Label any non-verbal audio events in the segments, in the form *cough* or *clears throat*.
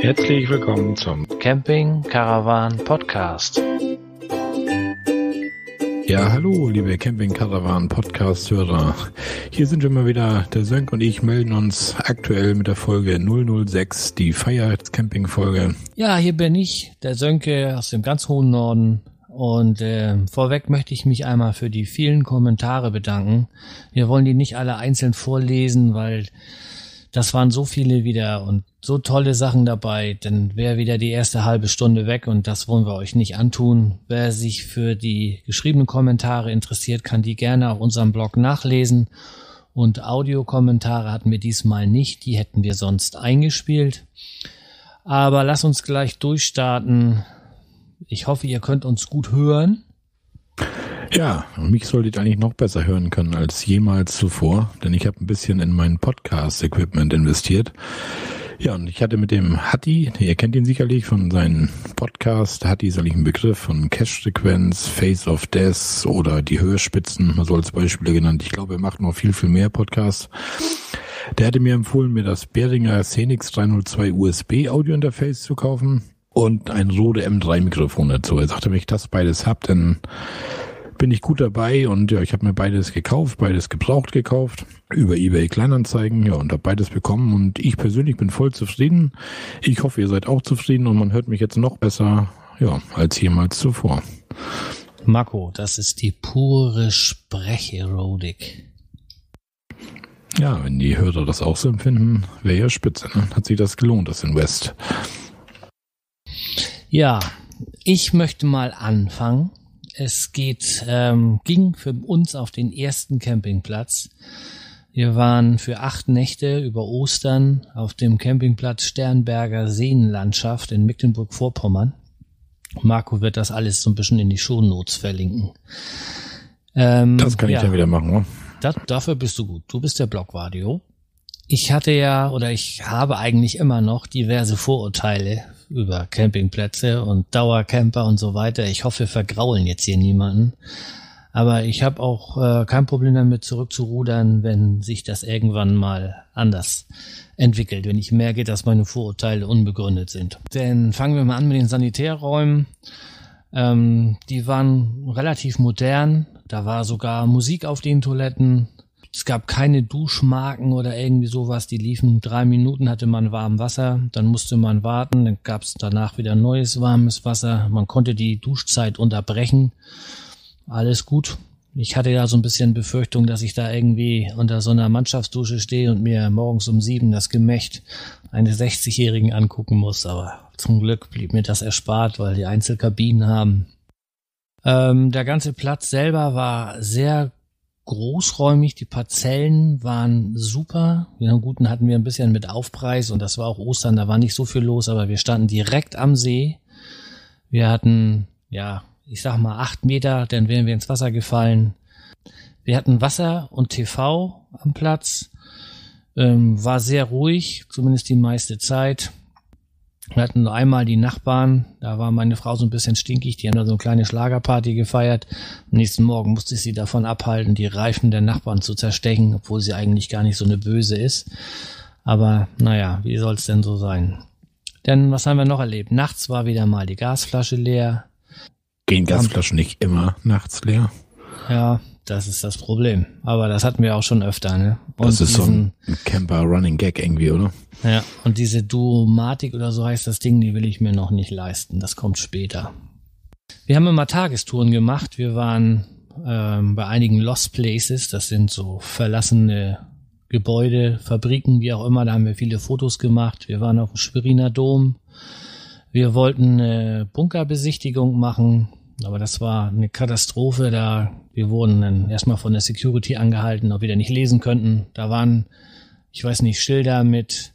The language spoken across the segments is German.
Herzlich willkommen zum Camping Caravan Podcast. Ja, hallo, liebe Camping Caravan Podcast Hörer. Hier sind wir mal wieder. Der Sönk und ich melden uns aktuell mit der Folge 006, die Feier Camping Folge. Ja, hier bin ich, der Sönke aus dem ganz hohen Norden. Und äh, vorweg möchte ich mich einmal für die vielen Kommentare bedanken. Wir wollen die nicht alle einzeln vorlesen, weil das waren so viele wieder und so tolle Sachen dabei, dann wäre wieder die erste halbe Stunde weg und das wollen wir euch nicht antun. Wer sich für die geschriebenen Kommentare interessiert, kann die gerne auf unserem Blog nachlesen. Und Audiokommentare hatten wir diesmal nicht, die hätten wir sonst eingespielt. Aber lass uns gleich durchstarten. Ich hoffe, ihr könnt uns gut hören. Ja, mich solltet eigentlich noch besser hören können als jemals zuvor, denn ich habe ein bisschen in mein Podcast-Equipment investiert. Ja, und ich hatte mit dem Hatti, ihr kennt ihn sicherlich von seinem Podcast, Hatti ist eigentlich ein Begriff von Cache-Sequenz, Face of Death oder die Hörspitzen, mal so als Beispiele genannt. Ich glaube, er macht noch viel, viel mehr Podcasts. Der hatte mir empfohlen, mir das Behringer Xenix 302 USB Audio Interface zu kaufen und ein Rode M3 Mikrofon dazu. Er sagte, wenn ich das beides hab, dann bin ich gut dabei und ja, ich habe mir beides gekauft, beides gebraucht gekauft über eBay Kleinanzeigen, ja, und habe beides bekommen und ich persönlich bin voll zufrieden. Ich hoffe, ihr seid auch zufrieden und man hört mich jetzt noch besser, ja, als jemals zuvor. Marco, das ist die pure Sprecherodik. Ja, wenn die Hörer das auch so empfinden, wäre ja spitze, ne? Hat sich das gelohnt, das Invest. Ja, ich möchte mal anfangen es geht, ähm, ging für uns auf den ersten Campingplatz. Wir waren für acht Nächte über Ostern auf dem Campingplatz Sternberger Seenlandschaft in Mecklenburg-Vorpommern. Marco wird das alles so ein bisschen in die Shownotes verlinken. Ähm, das kann ich ja, dann wieder machen, oder? Das, dafür bist du gut. Du bist der Blogvadio. Ich hatte ja oder ich habe eigentlich immer noch diverse Vorurteile über Campingplätze und Dauercamper und so weiter. Ich hoffe, wir vergraulen jetzt hier niemanden. Aber ich habe auch äh, kein Problem damit, zurückzurudern, wenn sich das irgendwann mal anders entwickelt, wenn ich merke, dass meine Vorurteile unbegründet sind. Denn fangen wir mal an mit den Sanitärräumen. Ähm, die waren relativ modern. Da war sogar Musik auf den Toiletten. Es gab keine Duschmarken oder irgendwie sowas. Die liefen drei Minuten, hatte man warm Wasser, dann musste man warten, dann gab es danach wieder neues warmes Wasser. Man konnte die Duschzeit unterbrechen. Alles gut. Ich hatte ja so ein bisschen Befürchtung, dass ich da irgendwie unter so einer Mannschaftsdusche stehe und mir morgens um sieben das Gemächt eines 60-Jährigen angucken muss. Aber zum Glück blieb mir das erspart, weil die Einzelkabinen haben. Ähm, der ganze Platz selber war sehr großräumig, die Parzellen waren super. Ja, guten hatten wir ein bisschen mit Aufpreis und das war auch Ostern, da war nicht so viel los, aber wir standen direkt am See. Wir hatten, ja, ich sag mal acht Meter, dann wären wir ins Wasser gefallen. Wir hatten Wasser und TV am Platz. Ähm, war sehr ruhig, zumindest die meiste Zeit. Wir hatten nur einmal die Nachbarn, da war meine Frau so ein bisschen stinkig, die haben da so eine kleine Schlagerparty gefeiert. Am nächsten Morgen musste ich sie davon abhalten, die Reifen der Nachbarn zu zerstechen, obwohl sie eigentlich gar nicht so eine böse ist. Aber naja, wie soll es denn so sein? Denn was haben wir noch erlebt? Nachts war wieder mal die Gasflasche leer. Gehen Gasflaschen nicht immer nachts leer? Ja, das ist das Problem. Aber das hatten wir auch schon öfter, ne? Und das ist diesen, so ein Camper Running Gag irgendwie, oder? Ja, und diese Duomatik oder so heißt das Ding, die will ich mir noch nicht leisten. Das kommt später. Wir haben immer Tagestouren gemacht. Wir waren ähm, bei einigen Lost Places. Das sind so verlassene Gebäude, Fabriken, wie auch immer. Da haben wir viele Fotos gemacht. Wir waren auf dem Schweriner Dom. Wir wollten eine Bunkerbesichtigung machen. Aber das war eine Katastrophe. Da wir wurden dann erstmal von der Security angehalten, ob wir da nicht lesen könnten. Da waren, ich weiß nicht, Schilder mit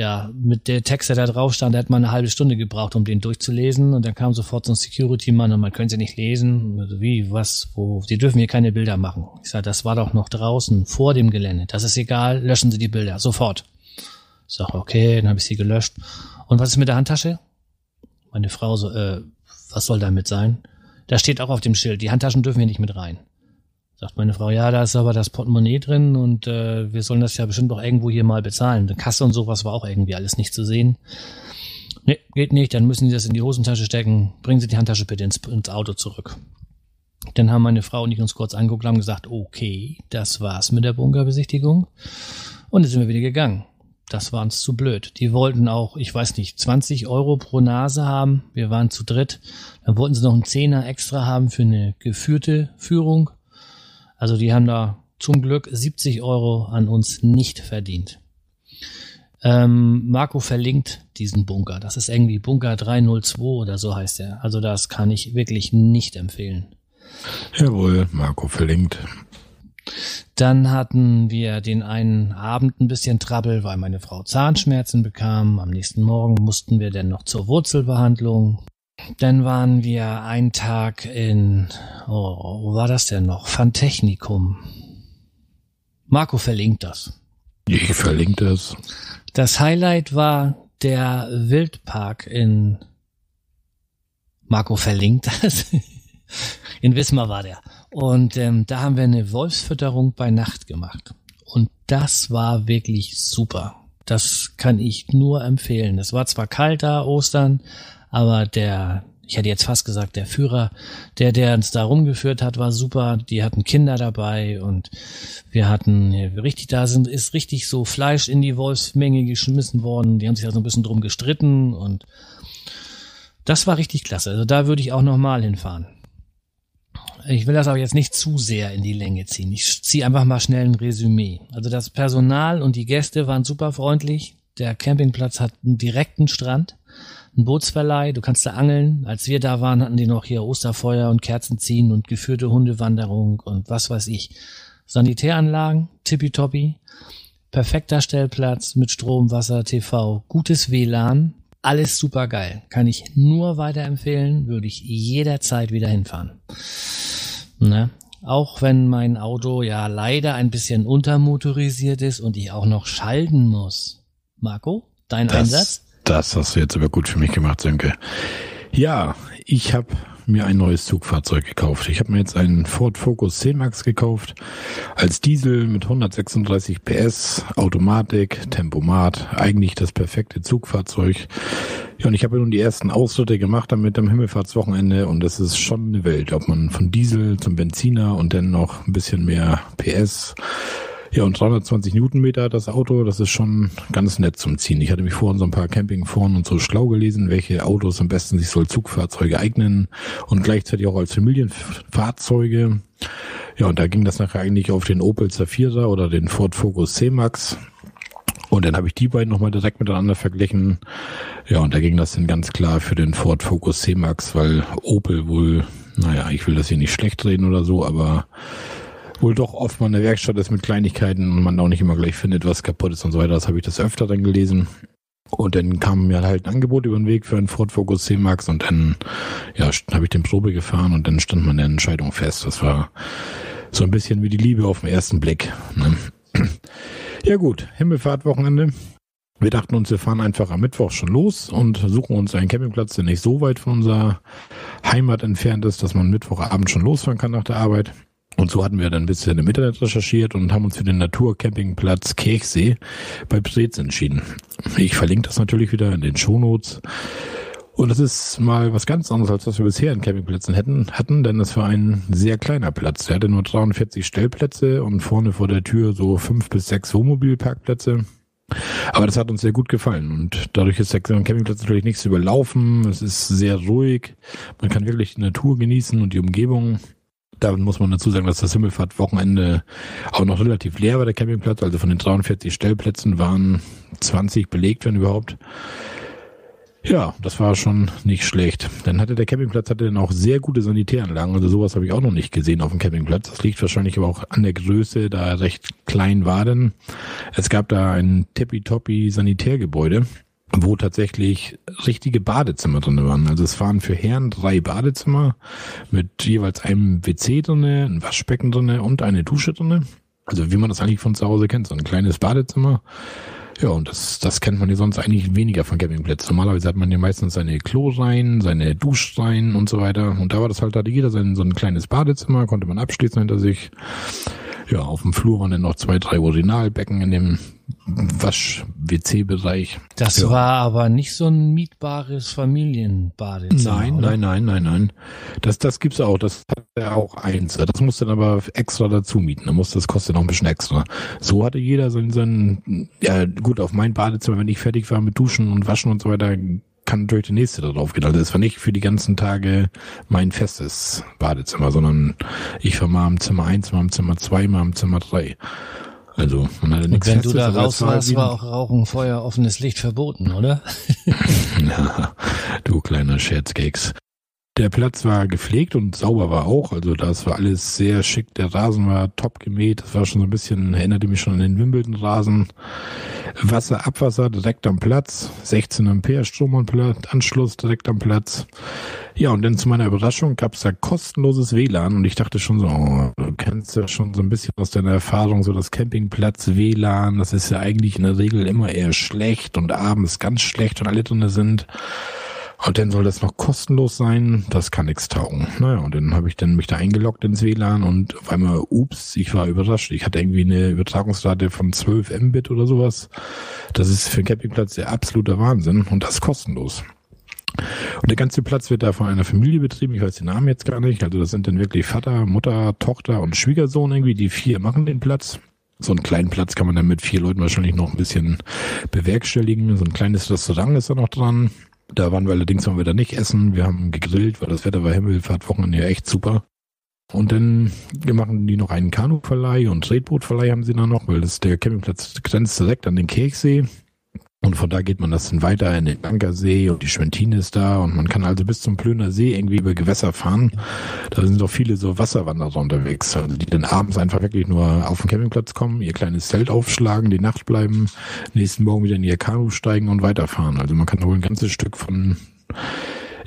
ja, mit der Text, der da drauf stand, der hat mal eine halbe Stunde gebraucht, um den durchzulesen. Und dann kam sofort so ein Security-Mann und man könnte sie nicht lesen. Also wie, was, wo, sie dürfen hier keine Bilder machen. Ich sage, das war doch noch draußen, vor dem Gelände. Das ist egal, löschen Sie die Bilder, sofort. Ich sage, okay, dann habe ich sie gelöscht. Und was ist mit der Handtasche? Meine Frau so, äh, was soll damit sein? Da steht auch auf dem Schild, die Handtaschen dürfen hier nicht mit rein. Sagt meine Frau, ja, da ist aber das Portemonnaie drin und äh, wir sollen das ja bestimmt auch irgendwo hier mal bezahlen. Die Kasse und sowas war auch irgendwie alles nicht zu sehen. Nee, geht nicht, dann müssen Sie das in die Hosentasche stecken. Bringen Sie die Handtasche bitte ins, ins Auto zurück. Dann haben meine Frau und ich uns kurz angeguckt und haben gesagt, okay, das war's mit der Bunkerbesichtigung. Und dann sind wir wieder gegangen. Das war uns zu blöd. Die wollten auch, ich weiß nicht, 20 Euro pro Nase haben. Wir waren zu dritt. Dann wollten sie noch einen Zehner extra haben für eine geführte Führung. Also die haben da zum Glück 70 Euro an uns nicht verdient. Ähm, Marco verlinkt diesen Bunker. Das ist irgendwie Bunker 302 oder so heißt er. Also das kann ich wirklich nicht empfehlen. Jawohl, Marco verlinkt. Dann hatten wir den einen Abend ein bisschen Trouble, weil meine Frau Zahnschmerzen bekam. Am nächsten Morgen mussten wir dann noch zur Wurzelbehandlung. Dann waren wir einen Tag in, oh, wo war das denn noch? Fantechnikum. Marco verlinkt das. Ich verlinke das. Das Highlight war der Wildpark in Marco verlinkt das. *laughs* In Wismar war der. Und ähm, da haben wir eine Wolfsfütterung bei Nacht gemacht. Und das war wirklich super. Das kann ich nur empfehlen. Es war zwar kalt da, Ostern, aber der, ich hätte jetzt fast gesagt, der Führer, der, der uns da rumgeführt hat, war super. Die hatten Kinder dabei und wir hatten richtig, da sind, ist richtig so Fleisch in die Wolfsmenge geschmissen worden. Die haben sich da so ein bisschen drum gestritten und das war richtig klasse. Also da würde ich auch nochmal hinfahren. Ich will das aber jetzt nicht zu sehr in die Länge ziehen. Ich ziehe einfach mal schnell ein Resümee. Also das Personal und die Gäste waren super freundlich. Der Campingplatz hat einen direkten Strand, einen Bootsverleih, du kannst da angeln. Als wir da waren, hatten die noch hier Osterfeuer und Kerzen ziehen und geführte Hundewanderung und was weiß ich. Sanitäranlagen, tippitoppi, perfekter Stellplatz mit Strom, Wasser, TV, gutes WLAN, alles super geil. Kann ich nur weiterempfehlen, würde ich jederzeit wieder hinfahren. Ne? Auch wenn mein Auto ja leider ein bisschen untermotorisiert ist und ich auch noch schalten muss. Marco, dein das, Einsatz? Das hast du jetzt aber gut für mich gemacht, Sönke. Ja, ich habe mir ein neues Zugfahrzeug gekauft. Ich habe mir jetzt einen Ford Focus C-Max gekauft. Als Diesel mit 136 PS, Automatik, Tempomat. Eigentlich das perfekte Zugfahrzeug. Ja, und ich habe nun die ersten Ausritte gemacht damit am Himmelfahrtswochenende und das ist schon eine Welt, ob man von Diesel zum Benziner und dann noch ein bisschen mehr PS ja, und 320 Newtonmeter das Auto, das ist schon ganz nett zum Ziehen. Ich hatte mich vorhin so ein paar Campingforen und so schlau gelesen, welche Autos am besten sich so als Zugfahrzeuge eignen und gleichzeitig auch als Familienfahrzeuge. Ja, und da ging das nachher eigentlich auf den Opel Zafira oder den Ford Focus C-Max. Und dann habe ich die beiden nochmal direkt miteinander verglichen. Ja, und da ging das dann ganz klar für den Ford Focus C-Max, weil Opel wohl, naja, ich will das hier nicht schlecht reden oder so, aber wohl doch oft mal eine Werkstatt ist mit Kleinigkeiten und man auch nicht immer gleich findet, was kaputt ist und so weiter. Das habe ich das öfter dann gelesen. Und dann kam mir halt ein Angebot über den Weg für einen Ford Focus C-Max und dann, ja, habe ich den Probe gefahren und dann stand meine Entscheidung fest. Das war so ein bisschen wie die Liebe auf den ersten Blick. Ne? *clears throat* Ja gut, Himmelfahrtwochenende. Wir dachten uns, wir fahren einfach am Mittwoch schon los und suchen uns einen Campingplatz, der nicht so weit von unserer Heimat entfernt ist, dass man Mittwochabend schon losfahren kann nach der Arbeit. Und so hatten wir dann ein bisschen im Internet recherchiert und haben uns für den Naturcampingplatz Kirchsee bei Preetz entschieden. Ich verlinke das natürlich wieder in den Shownotes. Und das ist mal was ganz anderes, als was wir bisher in Campingplätzen hätten, hatten, denn es war ein sehr kleiner Platz. Er hatte nur 43 Stellplätze und vorne vor der Tür so fünf bis sechs Wohnmobilparkplätze. Aber das hat uns sehr gut gefallen und dadurch ist der Campingplatz natürlich nichts überlaufen. Es ist sehr ruhig. Man kann wirklich die Natur genießen und die Umgebung. Da muss man dazu sagen, dass das Himmelfahrt-Wochenende auch noch relativ leer war, der Campingplatz. Also von den 43 Stellplätzen waren 20 belegt, wenn überhaupt. Ja, das war schon nicht schlecht. Dann hatte der Campingplatz hatte dann auch sehr gute Sanitäranlagen. Also sowas habe ich auch noch nicht gesehen auf dem Campingplatz. Das liegt wahrscheinlich aber auch an der Größe, da er recht klein war denn. Es gab da ein tippitoppi Sanitärgebäude wo tatsächlich richtige Badezimmer drin waren. Also es waren für Herren drei Badezimmer mit jeweils einem WC drinne, ein Waschbecken drinne und eine Dusche drinne. Also wie man das eigentlich von zu Hause kennt, so ein kleines Badezimmer. Ja, und das, das kennt man ja sonst eigentlich weniger von Campingplätzen. Normalerweise hat man ja meistens seine Kloreihen, seine Duschreihen und so weiter. Und da war das halt, da hatte jeder sein, so ein kleines Badezimmer, konnte man abschließen hinter sich. Ja, auf dem Flur waren dann noch zwei, drei Urinalbecken in dem Wasch-WC-Bereich. Das ja. war aber nicht so ein mietbares Familienbadezimmer. Nein, oder? nein, nein, nein, nein. Das, das gibt's auch. Das hat er auch eins. Das musst du dann aber extra dazu mieten. Da muss, das kostet noch ein bisschen extra. So hatte jeder sein, sein, ja, gut, auf mein Badezimmer, wenn ich fertig war mit Duschen und Waschen und so weiter, kann natürlich der nächste da drauf gehen. Also es war nicht für die ganzen Tage mein festes Badezimmer, sondern ich war mal im Zimmer eins, mal im Zimmer zwei, mal im Zimmer drei. Also man hatte nichts Und wenn festes, du da raus warst, war auch Rauchen, Feuer, offenes Licht verboten, oder? *laughs* ja, du kleiner Scherzkeks. Der Platz war gepflegt und sauber war auch. Also das war alles sehr schick. Der Rasen war top gemäht. Das war schon so ein bisschen, erinnerte mich schon an den Wimbledon-Rasen. Wasser, Abwasser direkt am Platz. 16 Ampere Stromanschluss direkt am Platz. Ja, und dann zu meiner Überraschung gab es da kostenloses WLAN und ich dachte schon so, oh, du kennst ja schon so ein bisschen aus deiner Erfahrung, so das Campingplatz WLAN, das ist ja eigentlich in der Regel immer eher schlecht und abends ganz schlecht, wenn alle drin sind. Und dann soll das noch kostenlos sein. Das kann nichts taugen. Naja, und dann habe ich dann mich da eingeloggt ins WLAN und auf einmal, ups, ich war überrascht. Ich hatte irgendwie eine Übertragungsrate von 12 Mbit oder sowas. Das ist für einen Campingplatz der absolute Wahnsinn und das kostenlos. Und der ganze Platz wird da von einer Familie betrieben. Ich weiß den Namen jetzt gar nicht. Also das sind dann wirklich Vater, Mutter, Tochter und Schwiegersohn irgendwie. Die vier machen den Platz. So einen kleinen Platz kann man dann mit vier Leuten wahrscheinlich noch ein bisschen bewerkstelligen. So ein kleines Restaurant ist da noch dran. Da waren wir allerdings mal wieder nicht essen. Wir haben gegrillt, weil das Wetter war Himmelfahrtwochenende ja echt super. Und dann machen die noch einen Kanuverleih und Tretbootverleih haben sie dann noch, weil das der Campingplatz grenzt direkt an den Kirchsee. Und von da geht man das dann weiter in den Ankersee und die Schwentine ist da und man kann also bis zum Plöner See irgendwie über Gewässer fahren. Da sind auch viele so Wasserwanderer unterwegs, also die dann abends einfach wirklich nur auf den Campingplatz kommen, ihr kleines Zelt aufschlagen, die Nacht bleiben, nächsten Morgen wieder in ihr Kanu steigen und weiterfahren. Also man kann wohl ein ganzes Stück von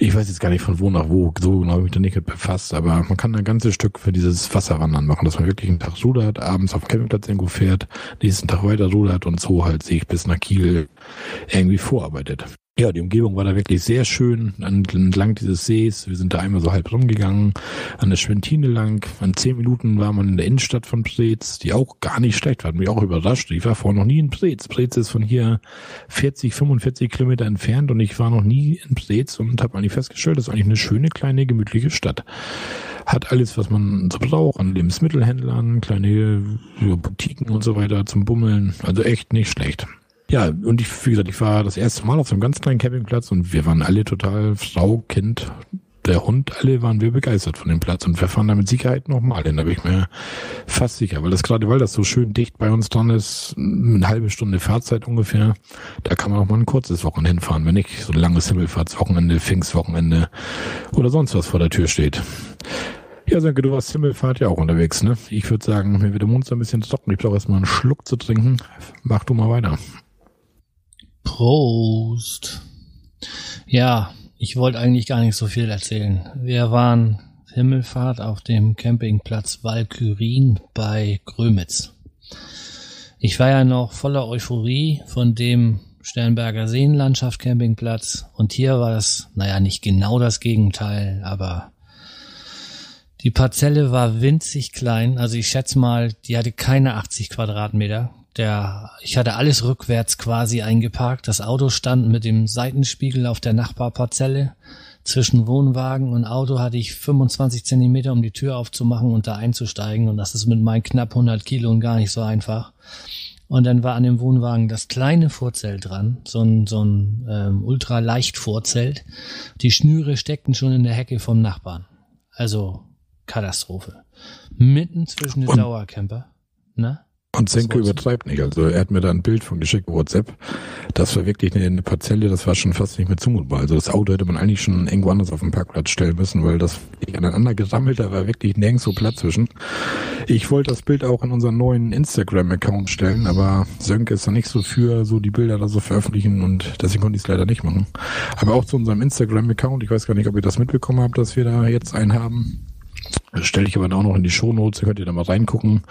ich weiß jetzt gar nicht von wo nach wo, so genau habe ich mich da nicht befasst, aber man kann ein ganzes Stück für dieses Wasserwandern machen, dass man wirklich einen Tag rudert, abends auf Campingplatz irgendwo fährt, nächsten Tag weiter rudert und so halt sich bis nach Kiel irgendwie vorarbeitet. Ja, die Umgebung war da wirklich sehr schön entlang dieses Sees. Wir sind da einmal so halb rumgegangen, an der Schwentine lang. In zehn Minuten war man in der Innenstadt von Preetz, die auch gar nicht schlecht war. Hat mich auch überrascht. Ich war vorher noch nie in Preetz. Preetz ist von hier 40, 45 Kilometer entfernt und ich war noch nie in Preetz und habe eigentlich festgestellt, das ist eigentlich eine schöne, kleine, gemütliche Stadt. Hat alles, was man so braucht, an Lebensmittelhändlern, kleine Boutiquen und so weiter zum Bummeln. Also echt nicht schlecht. Ja, und ich, wie gesagt, ich war das erste Mal auf so einem ganz kleinen Campingplatz und wir waren alle total, Frau, Kind, der Hund, alle waren wir begeistert von dem Platz und wir fahren da mit Sicherheit nochmal hin, da bin ich mir fast sicher, weil das gerade, weil das so schön dicht bei uns dran ist, eine halbe Stunde Fahrzeit ungefähr, da kann man auch mal ein kurzes Wochenende hinfahren, wenn nicht so ein langes Himmelfahrtswochenende, Pfingstwochenende oder sonst was vor der Tür steht. Ja, Sönke, du warst Himmelfahrt ja auch unterwegs, ne? Ich würde sagen, mir wird der Mund so ein bisschen trocken. Ich brauche erstmal einen Schluck zu trinken. Mach du mal weiter. Prost. Ja, ich wollte eigentlich gar nicht so viel erzählen. Wir waren Himmelfahrt auf dem Campingplatz Walkürin bei Grömitz. Ich war ja noch voller Euphorie von dem Sternberger Seenlandschaft Campingplatz und hier war es, naja, nicht genau das Gegenteil, aber die Parzelle war winzig klein, also ich schätze mal, die hatte keine 80 Quadratmeter, der, ich hatte alles rückwärts quasi eingeparkt. Das Auto stand mit dem Seitenspiegel auf der Nachbarparzelle. Zwischen Wohnwagen und Auto hatte ich 25 Zentimeter, um die Tür aufzumachen und da einzusteigen. Und das ist mit meinen knapp 100 Kilo gar nicht so einfach. Und dann war an dem Wohnwagen das kleine Vorzelt dran, so ein, so ein ähm, ultraleicht Vorzelt. Die Schnüre steckten schon in der Hecke vom Nachbarn. Also Katastrophe. Mitten zwischen den Dauercamper. Ne? Und Senke übertreibt nicht. Also er hat mir da ein Bild von geschickt WhatsApp. Das war wirklich eine, eine Parzelle, das war schon fast nicht mehr zumutbar. Also das Auto hätte man eigentlich schon irgendwo anders auf den Parkplatz stellen müssen, weil das aneinander gesammelt, da war wirklich nirgendwo Platz zwischen. Ich wollte das Bild auch in unseren neuen Instagram-Account stellen, aber Sönke ist da nicht so für, so die Bilder da so veröffentlichen und deswegen konnte ich es leider nicht machen. Aber auch zu unserem Instagram-Account, ich weiß gar nicht, ob ihr das mitbekommen habt, dass wir da jetzt einen haben stelle ich aber auch noch in die Shownotes, da könnt ihr da mal reingucken.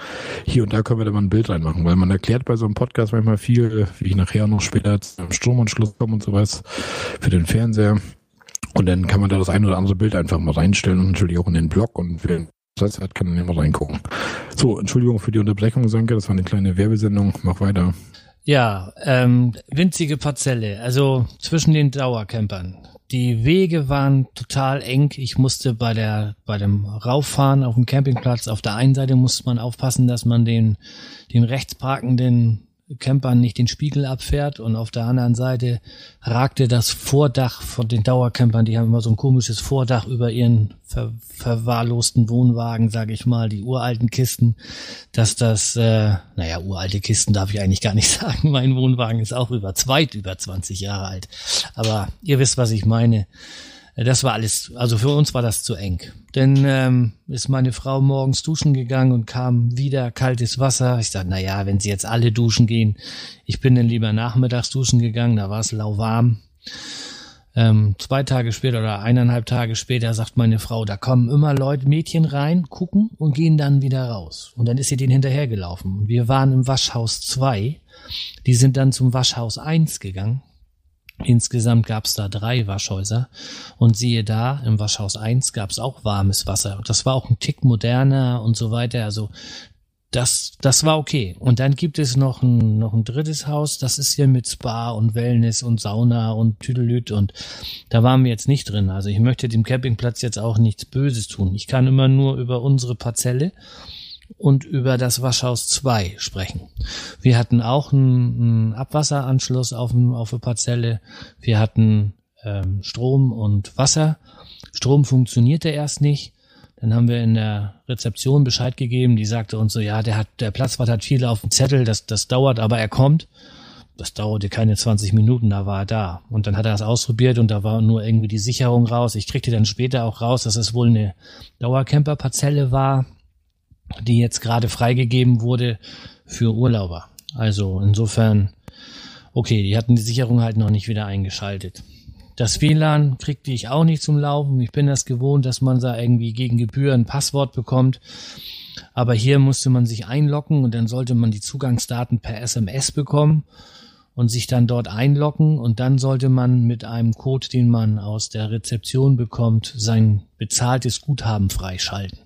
Hier und da können wir da mal ein Bild reinmachen, weil man erklärt bei so einem Podcast manchmal viel, wie ich nachher noch später zum Stromanschluss komme und sowas für den Fernseher. Und dann kann man da das ein oder andere Bild einfach mal reinstellen und natürlich auch in den Blog und wer das hat, kann dann immer reingucken. So, Entschuldigung für die Unterbrechung, Sanke, das war eine kleine Werbesendung. Mach weiter. Ja, ähm, winzige Parzelle, also zwischen den Dauercampern. Die Wege waren total eng. Ich musste bei der, bei dem Rauffahren auf dem Campingplatz auf der einen Seite musste man aufpassen, dass man den, den rechts parkenden Campern nicht den Spiegel abfährt und auf der anderen Seite ragte das Vordach von den Dauercampern, die haben immer so ein komisches Vordach über ihren ver verwahrlosten Wohnwagen, sage ich mal, die uralten Kisten, dass das, äh, naja, uralte Kisten darf ich eigentlich gar nicht *laughs* sagen, mein Wohnwagen ist auch über zweit über 20 Jahre alt, aber ihr wisst, was ich meine das war alles, also für uns war das zu eng. Denn ähm, ist meine Frau morgens duschen gegangen und kam wieder kaltes Wasser. Ich dachte, na ja, wenn sie jetzt alle duschen gehen, ich bin dann lieber nachmittags duschen gegangen, da war es lauwarm. Ähm, zwei Tage später oder eineinhalb Tage später sagt meine Frau, da kommen immer Leute, Mädchen rein, gucken und gehen dann wieder raus. Und dann ist sie denen hinterhergelaufen. Und wir waren im Waschhaus zwei. Die sind dann zum Waschhaus eins gegangen Insgesamt gab es da drei Waschhäuser und siehe da, im Waschhaus 1 gab es auch warmes Wasser. Das war auch ein Tick moderner und so weiter. Also das, das war okay. Und dann gibt es noch ein, noch ein drittes Haus, das ist hier mit Spa und Wellness und Sauna und Tüdelüt und da waren wir jetzt nicht drin. Also ich möchte dem Campingplatz jetzt auch nichts Böses tun. Ich kann immer nur über unsere Parzelle und über das Waschhaus 2 sprechen. Wir hatten auch einen, einen Abwasseranschluss auf, auf der Parzelle. Wir hatten ähm, Strom und Wasser. Strom funktionierte erst nicht. Dann haben wir in der Rezeption Bescheid gegeben, die sagte uns so, ja, der hat, der Platzwart hat viel auf dem Zettel, das, das dauert, aber er kommt. Das dauerte keine 20 Minuten, da war er da. Und dann hat er das ausprobiert und da war nur irgendwie die Sicherung raus. Ich kriegte dann später auch raus, dass es wohl eine Dauercamper-Parzelle war die jetzt gerade freigegeben wurde für Urlauber. Also insofern, okay, die hatten die Sicherung halt noch nicht wieder eingeschaltet. Das WLAN kriegte ich auch nicht zum Laufen. Ich bin das gewohnt, dass man da irgendwie gegen Gebühr ein Passwort bekommt. Aber hier musste man sich einloggen und dann sollte man die Zugangsdaten per SMS bekommen und sich dann dort einloggen und dann sollte man mit einem Code, den man aus der Rezeption bekommt, sein bezahltes Guthaben freischalten.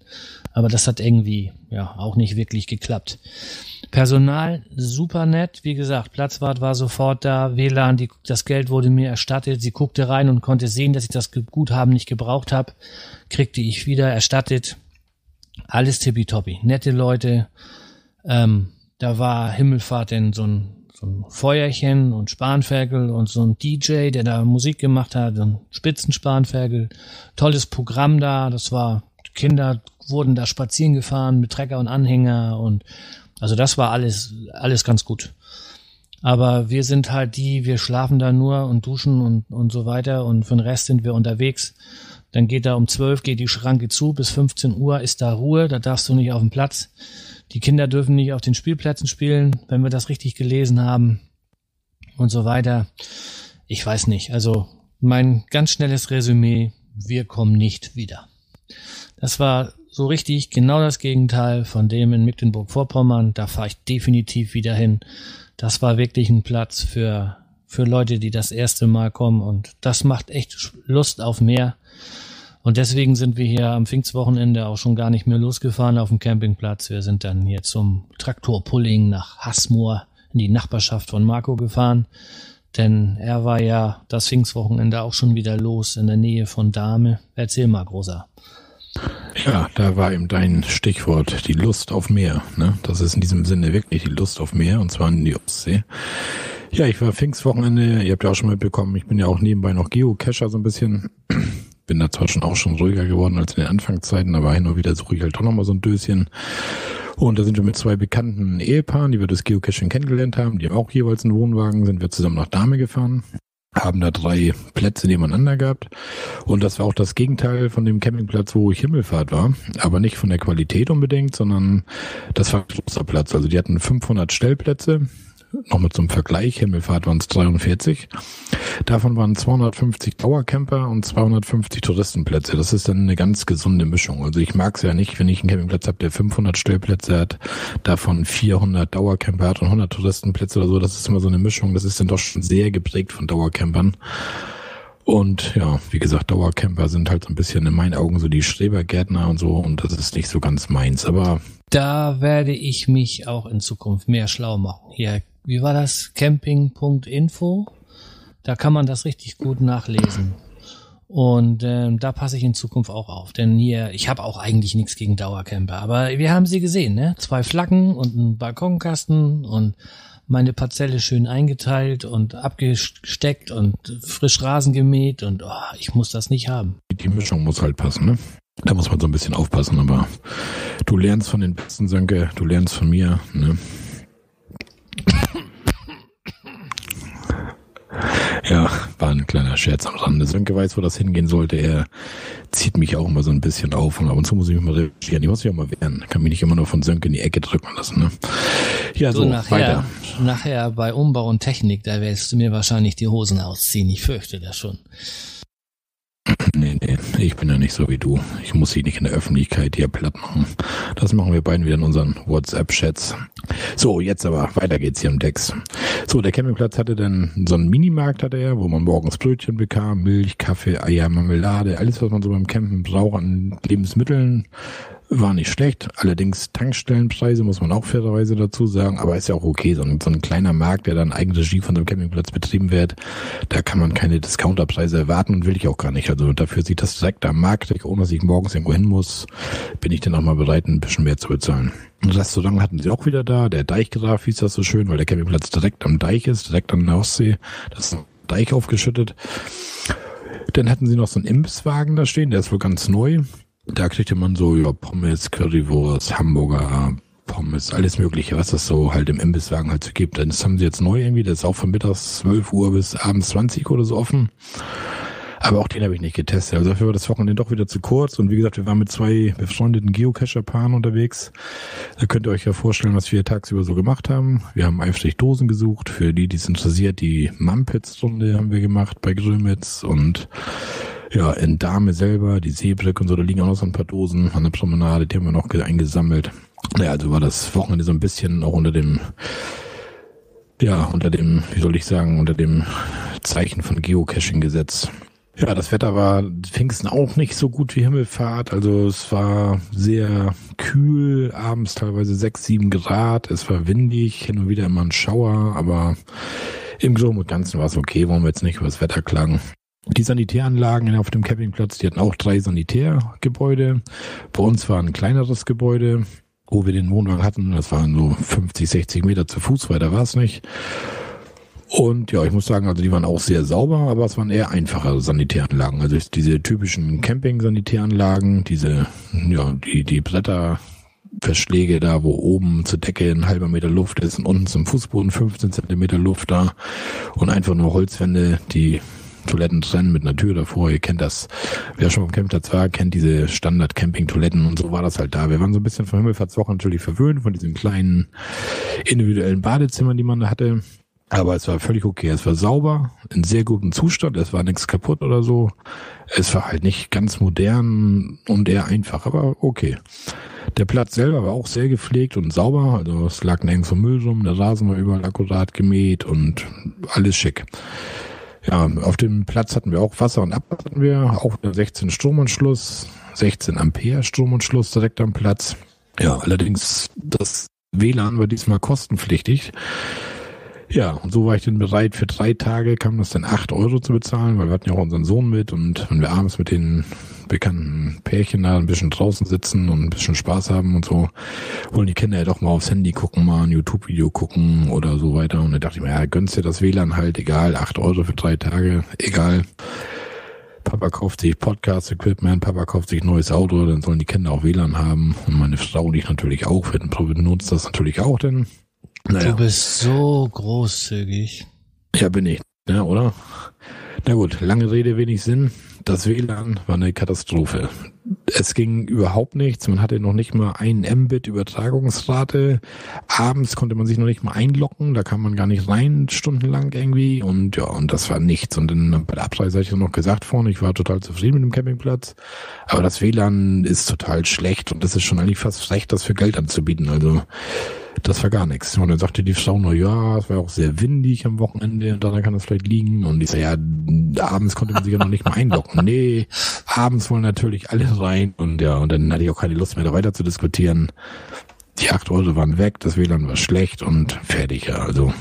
Aber das hat irgendwie ja auch nicht wirklich geklappt. Personal super nett, wie gesagt, Platzwart war sofort da, WLAN, die, das Geld wurde mir erstattet, sie guckte rein und konnte sehen, dass ich das Guthaben nicht gebraucht habe, kriegte ich wieder erstattet. Alles tippitoppi, nette Leute. Ähm, da war Himmelfahrt in so ein, so ein Feuerchen und Spanferkel und so ein DJ, der da Musik gemacht hat, ein Spitzenspanferkel. Tolles Programm da, das war Kinder wurden da spazieren gefahren mit Trecker und Anhänger und also das war alles, alles ganz gut. Aber wir sind halt die, wir schlafen da nur und duschen und, und so weiter und für den Rest sind wir unterwegs. Dann geht da um 12 geht die Schranke zu, bis 15 Uhr ist da Ruhe, da darfst du nicht auf dem Platz. Die Kinder dürfen nicht auf den Spielplätzen spielen, wenn wir das richtig gelesen haben und so weiter. Ich weiß nicht, also mein ganz schnelles Resümee, wir kommen nicht wieder. Das war so richtig genau das Gegenteil von dem in Mecklenburg-Vorpommern. Da fahre ich definitiv wieder hin. Das war wirklich ein Platz für, für Leute, die das erste Mal kommen und das macht echt Lust auf mehr. Und deswegen sind wir hier am Pfingstwochenende auch schon gar nicht mehr losgefahren auf dem Campingplatz. Wir sind dann hier zum Traktorpulling nach Hassmoor in die Nachbarschaft von Marco gefahren. Denn er war ja das Pfingstwochenende auch schon wieder los in der Nähe von Dahme. Erzähl mal, Großer. Ja, da war eben dein Stichwort, die Lust auf Meer. Ne? Das ist in diesem Sinne wirklich die Lust auf Meer und zwar in die Ostsee. Ja, ich war Pfingstwochenende, ihr habt ja auch schon mitbekommen, ich bin ja auch nebenbei noch Geocacher so ein bisschen. *clears throat* Bin da zwar schon auch schon ruhiger geworden als in den Anfangszeiten, aber hin und wieder suche ich halt doch nochmal so ein Döschen. Und da sind wir mit zwei bekannten Ehepaaren, die wir das Geocaching kennengelernt haben, die haben auch jeweils einen Wohnwagen, sind wir zusammen nach Dame gefahren haben da drei Plätze nebeneinander gehabt. Und das war auch das Gegenteil von dem Campingplatz, wo ich Himmelfahrt war. Aber nicht von der Qualität unbedingt, sondern das war ein großer Platz. Also die hatten 500 Stellplätze nochmal zum Vergleich, Himmelfahrt waren es 43. Davon waren 250 Dauercamper und 250 Touristenplätze. Das ist dann eine ganz gesunde Mischung. Also ich mag es ja nicht, wenn ich einen Campingplatz habe, der 500 Stellplätze hat, davon 400 Dauercamper hat und 100 Touristenplätze oder so. Das ist immer so eine Mischung. Das ist dann doch schon sehr geprägt von Dauercampern. Und ja, wie gesagt, Dauercamper sind halt so ein bisschen in meinen Augen so die Strebergärtner und so und das ist nicht so ganz meins, aber. Da werde ich mich auch in Zukunft mehr schlau machen. Hier, wie war das? Camping.info? Da kann man das richtig gut nachlesen. Und ähm, da passe ich in Zukunft auch auf. Denn hier, ich habe auch eigentlich nichts gegen Dauercamper, aber wir haben sie gesehen, ne? Zwei Flaggen und ein Balkonkasten und meine Parzelle schön eingeteilt und abgesteckt und frisch Rasen gemäht und oh, ich muss das nicht haben. Die Mischung muss halt passen, ne? Da muss man so ein bisschen aufpassen, aber du lernst von den besten Sönke, du lernst von mir, ne? Ja, war ein kleiner Scherz am Rande. Sönke weiß, wo das hingehen sollte. Er zieht mich auch immer so ein bisschen auf und ab und zu muss ich mich mal reagieren. Ich muss mich auch mal wehren. Kann mich nicht immer nur von Sönke in die Ecke drücken lassen. Ne? Ja, so, so nachher, weiter. nachher bei Umbau und Technik, da wirst du mir wahrscheinlich die Hosen ausziehen. Ich fürchte das schon. *clears throat* Nee, nee, ich bin ja nicht so wie du. Ich muss sie nicht in der Öffentlichkeit hier platt machen. Das machen wir beiden wieder in unseren WhatsApp-Chats. So, jetzt aber, weiter geht's hier im Dex. So, der Campingplatz hatte dann so einen Minimarkt hatte er, wo man morgens Brötchen bekam, Milch, Kaffee, Eier, Marmelade, alles, was man so beim Campen braucht an Lebensmitteln, war nicht schlecht. Allerdings Tankstellenpreise muss man auch fairerweise dazu sagen, aber ist ja auch okay. So ein, so ein kleiner Markt, der dann Eigenregie von einem Campingplatz betrieben wird, da kann man keine Discounterpreise erwarten und will ich auch gar nicht. Also dafür sieht das direkt am Markt, ohne dass ich morgens irgendwo hin muss, bin ich dann auch mal bereit, ein bisschen mehr zu bezahlen. Ein Restaurant hatten sie auch wieder da. Der Deichgraf hieß das so schön, weil der Campingplatz direkt am Deich ist, direkt an der Ostsee. Das ist ein Deich aufgeschüttet. Dann hatten sie noch so einen Imbisswagen da stehen, der ist wohl ganz neu. Da kriegte man so ja, Pommes, Currywurst, Hamburger, Pommes, alles mögliche, was es so halt im Imbisswagen halt so gibt. Das haben sie jetzt neu irgendwie, das ist auch von mittags 12 Uhr bis abends 20 oder so offen. Aber auch den habe ich nicht getestet. Also dafür war das Wochenende doch wieder zu kurz. Und wie gesagt, wir waren mit zwei befreundeten Geocacher-Paaren unterwegs. Da könnt ihr euch ja vorstellen, was wir tagsüber so gemacht haben. Wir haben eifrig Dosen gesucht. Für die, die es interessiert, die Mumpets-Runde haben wir gemacht bei Grömitz und ja, in Dame selber, die Seebrücke und so, da liegen auch noch so ein paar Dosen an der Promenade, die haben wir noch eingesammelt. Naja, also war das Wochenende so ein bisschen auch unter dem, ja, unter dem, wie soll ich sagen, unter dem Zeichen von Geocaching gesetzt. Ja, das Wetter war Pfingsten auch nicht so gut wie Himmelfahrt. Also es war sehr kühl, abends teilweise sechs, sieben Grad. Es war windig, hin und wieder immer ein Schauer, aber im Großen und Ganzen war es okay, wollen wir jetzt nicht über das Wetter klagen. Die Sanitäranlagen auf dem Campingplatz, die hatten auch drei Sanitärgebäude. Bei uns war ein kleineres Gebäude, wo wir den Wohnwagen hatten. Das waren so 50, 60 Meter zu Fuß, weiter war es nicht. Und ja, ich muss sagen, also die waren auch sehr sauber, aber es waren eher einfache Sanitäranlagen. Also diese typischen Camping-Sanitäranlagen, diese, ja, die, die Bretterverschläge da, wo oben zur Decke ein halber Meter Luft ist und unten zum Fußboden 15 Zentimeter Luft da und einfach nur Holzwände, die Toiletten trennen mit einer Tür davor. Ihr kennt das. Wer schon beim Campingplatz war, kennt diese Standard-Camping-Toiletten und so war das halt da. Wir waren so ein bisschen von Himmelfahrtswoche natürlich verwöhnt von diesen kleinen individuellen Badezimmern, die man da hatte. Aber es war völlig okay. Es war sauber, in sehr gutem Zustand. Es war nichts kaputt oder so. Es war halt nicht ganz modern und eher einfach, aber okay. Der Platz selber war auch sehr gepflegt und sauber. Also es lag nirgends vom Müll rum. Der Rasen war überall akkurat gemäht und alles schick. Ja, auf dem Platz hatten wir auch Wasser und Abwasser hatten wir, auch 16 Stromanschluss, 16 Ampere Stromanschluss direkt am Platz. Ja, allerdings das WLAN war diesmal kostenpflichtig. Ja, und so war ich dann bereit, für drei Tage kam das dann acht Euro zu bezahlen, weil wir hatten ja auch unseren Sohn mit und wenn wir abends mit den bekannten Pärchen da ein bisschen draußen sitzen und ein bisschen Spaß haben und so, wollen die Kinder ja doch mal aufs Handy gucken, mal ein YouTube-Video gucken oder so weiter. Und da dachte ich mir, ja, gönnst dir das WLAN halt, egal, acht Euro für drei Tage, egal. Papa kauft sich Podcast-Equipment, Papa kauft sich neues Auto, dann sollen die Kinder auch WLAN haben. Und meine Frau und ich natürlich auch, wir benutzen das natürlich auch, denn naja. Du bist so großzügig. Ja, bin ich. Ja, oder? Na gut, lange Rede, wenig Sinn. Das WLAN war eine Katastrophe. Es ging überhaupt nichts. Man hatte noch nicht mal ein Mbit Übertragungsrate. Abends konnte man sich noch nicht mal einloggen. Da kam man gar nicht rein, stundenlang irgendwie. Und ja, und das war nichts. Und dann bei der Abreise habe ich noch gesagt vorne, ich war total zufrieden mit dem Campingplatz. Aber das WLAN ist total schlecht. Und das ist schon eigentlich fast schlecht, das für Geld anzubieten. Also, das war gar nichts. Und dann sagte die Frau nur, ja, es war auch sehr windig am Wochenende und daran kann das vielleicht liegen. Und ich sage, ja, abends konnte man sich ja noch nicht mal einloggen. Nee, abends wollen natürlich alle rein. Und ja, und dann hatte ich auch keine Lust mehr, da weiter zu diskutieren. Die acht Euro waren weg, das WLAN war schlecht und fertig, ja. Also,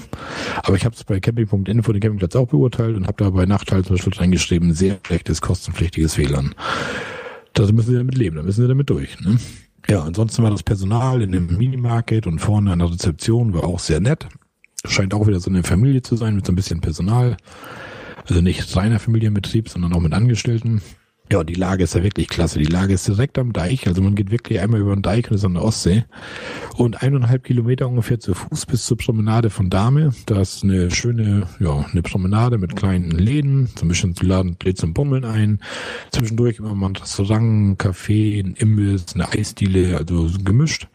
aber ich habe es bei Camping.info den Campingplatz auch beurteilt und habe da bei Nachteil zum Beispiel reingeschrieben, sehr schlechtes, kostenpflichtiges WLAN. Da müssen sie damit leben, da müssen sie damit durch. Ne? Ja, ansonsten war das Personal in dem Minimarket und vorne an der Rezeption war auch sehr nett. Scheint auch wieder so eine Familie zu sein mit so ein bisschen Personal. Also nicht reiner Familienbetrieb, sondern auch mit Angestellten. Ja, die Lage ist ja wirklich klasse. Die Lage ist direkt am Deich. Also man geht wirklich einmal über den Deich und ist an der Ostsee. Und eineinhalb Kilometer ungefähr zu Fuß bis zur Promenade von Dahme. Da ist eine schöne, ja, eine Promenade mit kleinen Läden. So ein bisschen Laden lädt zum Bummeln ein. Zwischendurch immer mal ein Restaurant, ein Café, ein Imbiss, eine Eisdiele, also gemischt.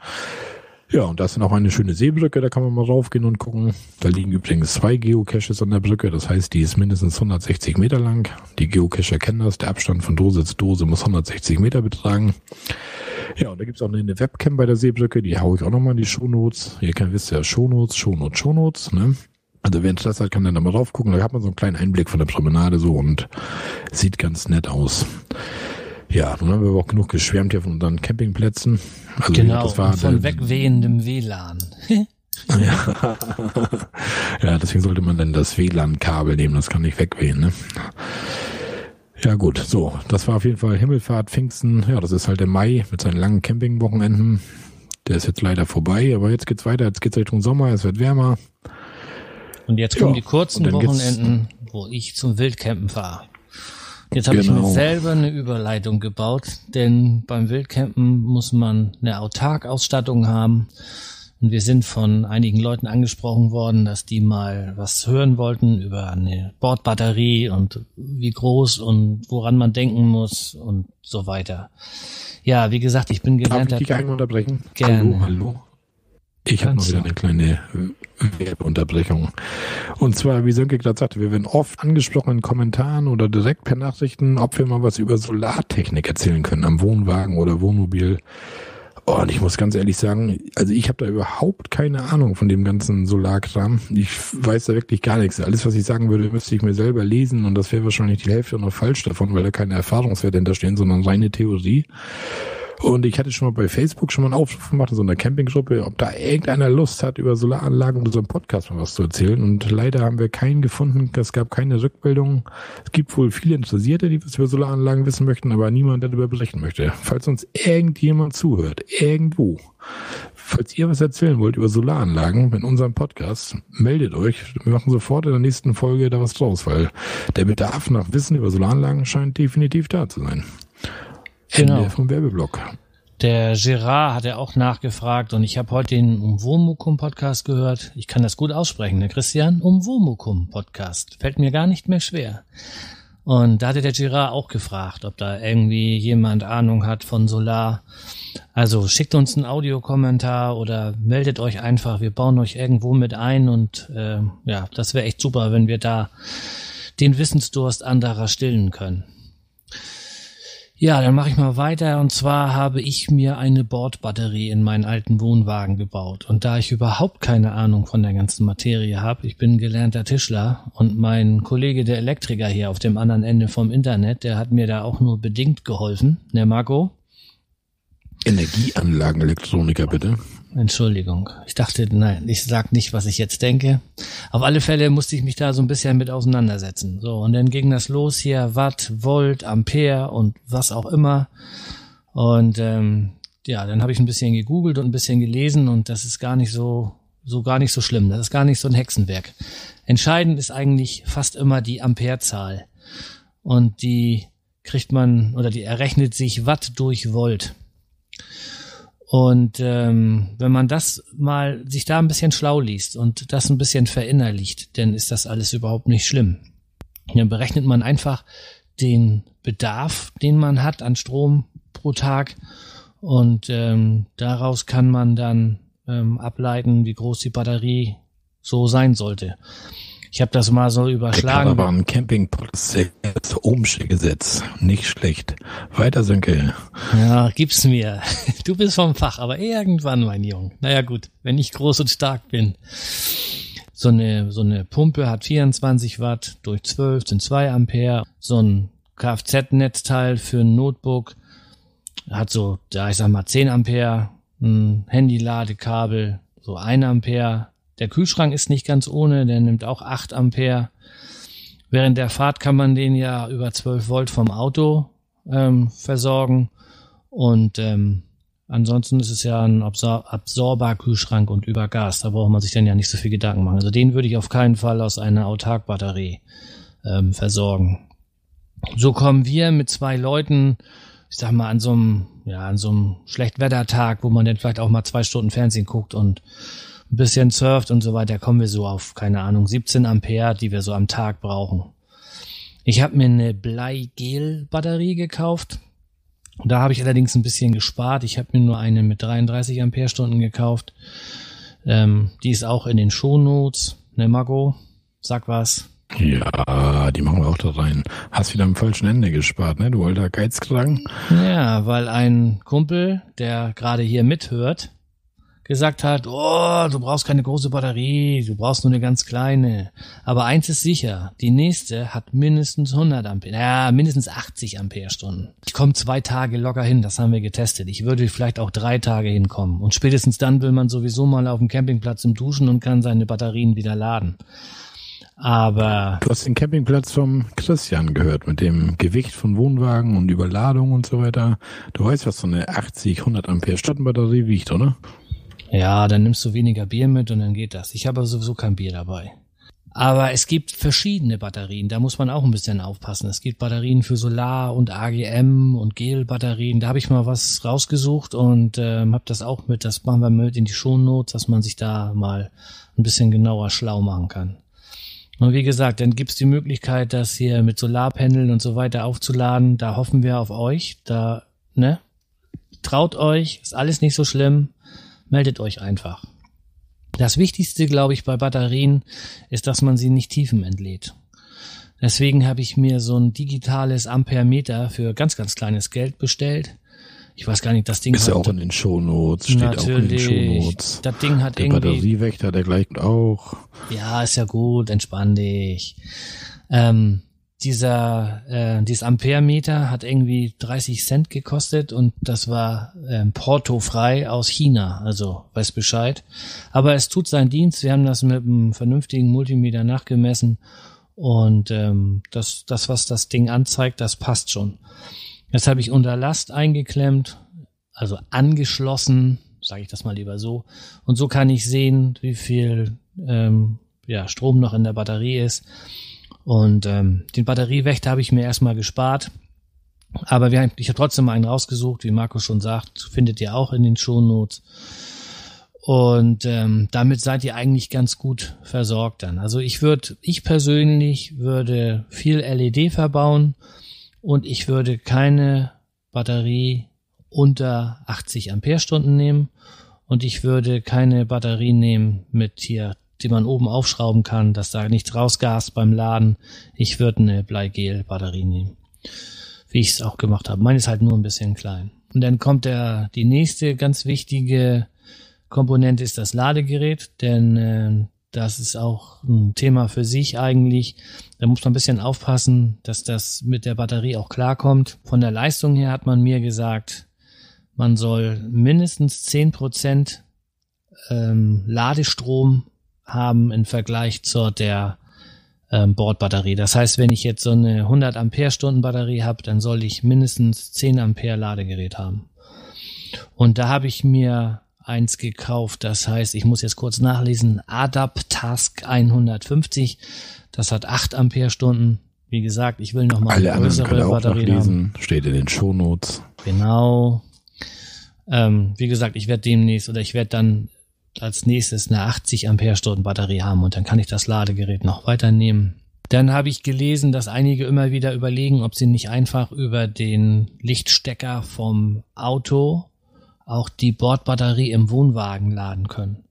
Ja, und da ist auch eine schöne Seebrücke, da kann man mal raufgehen und gucken. Da liegen übrigens zwei Geocaches an der Brücke, das heißt, die ist mindestens 160 Meter lang. Die Geocacher kennen das, der Abstand von Dose zu Dose muss 160 Meter betragen. Ja, und da gibt's auch eine Webcam bei der Seebrücke, die haue ich auch nochmal in die Shownotes. Ihr kennt, wisst ja, Shownotes, Shownotes, Shownotes, ne? Also wer Interesse hat, kann dann da mal raufgucken. Da hat man so einen kleinen Einblick von der Promenade so und sieht ganz nett aus. Ja, nun haben wir aber auch genug geschwärmt hier von unseren Campingplätzen. Also genau, das war von wegwehendem WLAN. *laughs* ja. ja, deswegen sollte man dann das WLAN-Kabel nehmen, das kann nicht wegwehen. Ne? Ja gut, so, das war auf jeden Fall Himmelfahrt, Pfingsten. Ja, das ist halt der Mai mit seinen langen Campingwochenenden. Der ist jetzt leider vorbei, aber jetzt geht's weiter, jetzt geht's Richtung Sommer, es wird wärmer. Und jetzt kommen ja, die kurzen Wochenenden, wo ich zum Wildcampen fahre. Jetzt habe genau. ich mir genau. selber eine Überleitung gebaut, denn beim Wildcampen muss man eine Autark-Ausstattung haben. Und wir sind von einigen Leuten angesprochen worden, dass die mal was hören wollten über eine Bordbatterie und wie groß und woran man denken muss und so weiter. Ja, wie gesagt, ich bin gelernter... Darf ich dich unterbrechen? Gerne. Hallo, hallo. Ich habe noch wieder eine kleine Werbeunterbrechung. Und zwar, wie Sönke gerade sagte, wir werden oft angesprochen in Kommentaren oder direkt per Nachrichten, ob wir mal was über Solartechnik erzählen können am Wohnwagen oder Wohnmobil. Oh, und ich muss ganz ehrlich sagen, also ich habe da überhaupt keine Ahnung von dem ganzen Solarkram. Ich weiß da wirklich gar nichts. Alles, was ich sagen würde, müsste ich mir selber lesen und das wäre wahrscheinlich die Hälfte noch falsch davon, weil da keine Erfahrungswerte hinterstehen, sondern reine Theorie. Und ich hatte schon mal bei Facebook schon mal einen Aufruf gemacht in so einer Campinggruppe, ob da irgendeiner Lust hat, über Solaranlagen und so einem Podcast mal was zu erzählen. Und leider haben wir keinen gefunden. Es gab keine Rückmeldung. Es gibt wohl viele Interessierte, die was über Solaranlagen wissen möchten, aber niemand, der darüber berichten möchte. Falls uns irgendjemand zuhört, irgendwo, falls ihr was erzählen wollt über Solaranlagen in unserem Podcast, meldet euch. Wir machen sofort in der nächsten Folge da was draus, weil der Bedarf nach Wissen über Solaranlagen scheint definitiv da zu sein. Genau. Ende vom Werbeblock. Der Gerard hat ja auch nachgefragt und ich habe heute den Umwomukum Podcast gehört. Ich kann das gut aussprechen, der Christian. Umwomukum Podcast. Fällt mir gar nicht mehr schwer. Und da hatte der Gerard auch gefragt, ob da irgendwie jemand Ahnung hat von Solar. Also schickt uns einen Audiokommentar oder meldet euch einfach. Wir bauen euch irgendwo mit ein und äh, ja, das wäre echt super, wenn wir da den Wissensdurst anderer stillen können. Ja, dann mache ich mal weiter. Und zwar habe ich mir eine Bordbatterie in meinen alten Wohnwagen gebaut. Und da ich überhaupt keine Ahnung von der ganzen Materie habe, ich bin gelernter Tischler und mein Kollege, der Elektriker hier auf dem anderen Ende vom Internet, der hat mir da auch nur bedingt geholfen. Ne, Marco? Energieanlagenelektroniker, bitte. Entschuldigung. Ich dachte, nein, ich sag nicht, was ich jetzt denke. Auf alle Fälle musste ich mich da so ein bisschen mit auseinandersetzen. So, und dann ging das los hier, Watt, Volt, Ampere und was auch immer. Und ähm, ja, dann habe ich ein bisschen gegoogelt und ein bisschen gelesen und das ist gar nicht so, so gar nicht so schlimm. Das ist gar nicht so ein Hexenwerk. Entscheidend ist eigentlich fast immer die Amperezahl. Und die kriegt man, oder die errechnet sich Watt durch Volt. Und ähm, wenn man das mal sich da ein bisschen schlau liest und das ein bisschen verinnerlicht, dann ist das alles überhaupt nicht schlimm. Dann berechnet man einfach den Bedarf, den man hat an Strom pro Tag und ähm, daraus kann man dann ähm, ableiten, wie groß die Batterie so sein sollte. Ich habe das mal so überschlagen. Aber ein Campingplatz Ohmsche-Gesetz. Nicht schlecht. Weiter, Sönke. Ja, gib's mir. *laughs* Du bist vom Fach, aber irgendwann, mein Junge. Naja, gut, wenn ich groß und stark bin. So eine, so eine Pumpe hat 24 Watt durch 12 sind 2 Ampere. So ein Kfz-Netzteil für ein Notebook hat so, ja, ich sag mal 10 Ampere. Ein Handy-Ladekabel so 1 Ampere der Kühlschrank ist nicht ganz ohne, der nimmt auch 8 Ampere. Während der Fahrt kann man den ja über 12 Volt vom Auto ähm, versorgen. Und ähm, ansonsten ist es ja ein Absor Absorber-Kühlschrank und über Gas. Da braucht man sich dann ja nicht so viel Gedanken machen. Also den würde ich auf keinen Fall aus einer Autark-Batterie ähm, versorgen. So kommen wir mit zwei Leuten, ich sag mal, an so einem, ja, an so einem Schlechtwettertag, wo man dann vielleicht auch mal zwei Stunden Fernsehen guckt und ein bisschen surft und so weiter, kommen wir so auf, keine Ahnung, 17 Ampere, die wir so am Tag brauchen. Ich habe mir eine Bleigel-Batterie gekauft. Da habe ich allerdings ein bisschen gespart. Ich habe mir nur eine mit 33 Ampere-Stunden gekauft. Ähm, die ist auch in den Shownotes. Ne, Marco? Sag was. Ja, die machen wir auch da rein. Hast wieder am falschen Ende gespart, ne, du alter Geizkragen? Ja, weil ein Kumpel, der gerade hier mithört, gesagt hat, oh, du brauchst keine große Batterie, du brauchst nur eine ganz kleine. Aber eins ist sicher, die nächste hat mindestens 100 Ampere, ja, mindestens 80 Ampere-Stunden. Ich komme zwei Tage locker hin, das haben wir getestet. Ich würde vielleicht auch drei Tage hinkommen. Und spätestens dann will man sowieso mal auf dem Campingplatz zum Duschen und kann seine Batterien wieder laden. Aber. Du hast den Campingplatz vom Christian gehört mit dem Gewicht von Wohnwagen und Überladung und so weiter. Du weißt, was so eine 80, 100 Ampere Stunden Batterie wiegt, oder? Ja, dann nimmst du weniger Bier mit und dann geht das. Ich habe sowieso kein Bier dabei. Aber es gibt verschiedene Batterien, da muss man auch ein bisschen aufpassen. Es gibt Batterien für Solar und AGM und Gel-Batterien. Da habe ich mal was rausgesucht und ähm, habe das auch mit, das machen wir mit in die Shownotes, dass man sich da mal ein bisschen genauer schlau machen kann. Und wie gesagt, dann gibt's die Möglichkeit, das hier mit Solarpaneln und so weiter aufzuladen. Da hoffen wir auf euch. Da, ne? Traut euch, ist alles nicht so schlimm meldet euch einfach. Das Wichtigste, glaube ich, bei Batterien ist, dass man sie nicht tiefen entlädt. Deswegen habe ich mir so ein digitales Ampermeter für ganz, ganz kleines Geld bestellt. Ich weiß gar nicht, das Ding ist ja auch in den Shownotes, steht auch in den Shownotes. Das Ding hat der irgendwie. Batteriewächter, der gleicht auch. Ja, ist ja gut, entspann dich. Ähm, dieser äh, dieses Amperemeter hat irgendwie 30 Cent gekostet und das war ähm, portofrei aus China, also weiß Bescheid. Aber es tut seinen Dienst. Wir haben das mit einem vernünftigen Multimeter nachgemessen und ähm, das, das, was das Ding anzeigt, das passt schon. Jetzt habe ich unter Last eingeklemmt, also angeschlossen, sage ich das mal lieber so. Und so kann ich sehen, wie viel ähm, ja, Strom noch in der Batterie ist. Und ähm, den Batteriewächter habe ich mir erstmal gespart. Aber wir, ich habe trotzdem einen rausgesucht, wie Marco schon sagt, findet ihr auch in den Shownotes. Und ähm, damit seid ihr eigentlich ganz gut versorgt dann. Also ich würde, ich persönlich würde viel LED verbauen und ich würde keine Batterie unter 80 Ampere-Stunden nehmen und ich würde keine Batterie nehmen mit hier die man oben aufschrauben kann, dass da nichts rausgast beim Laden. Ich würde eine Bleigel-Batterie nehmen. Wie ich es auch gemacht habe. Meine ist halt nur ein bisschen klein. Und dann kommt der, die nächste ganz wichtige Komponente ist das Ladegerät, denn äh, das ist auch ein Thema für sich eigentlich. Da muss man ein bisschen aufpassen, dass das mit der Batterie auch klarkommt. Von der Leistung her hat man mir gesagt, man soll mindestens zehn Prozent ähm, Ladestrom haben im Vergleich zur der ähm, Bordbatterie. Das heißt, wenn ich jetzt so eine 100 Ampere Stunden Batterie habe, dann soll ich mindestens 10 Ampere Ladegerät haben. Und da habe ich mir eins gekauft, das heißt, ich muss jetzt kurz nachlesen, Adaptask 150, das hat 8 Ampere Stunden. Wie gesagt, ich will noch mal Alle eine größere Batterie haben. Steht in den Shownotes. Genau. Ähm, wie gesagt, ich werde demnächst oder ich werde dann als nächstes eine 80 Ampere-Stunden Batterie haben und dann kann ich das Ladegerät noch weiternehmen. Dann habe ich gelesen, dass einige immer wieder überlegen, ob sie nicht einfach über den Lichtstecker vom Auto auch die Bordbatterie im Wohnwagen laden können.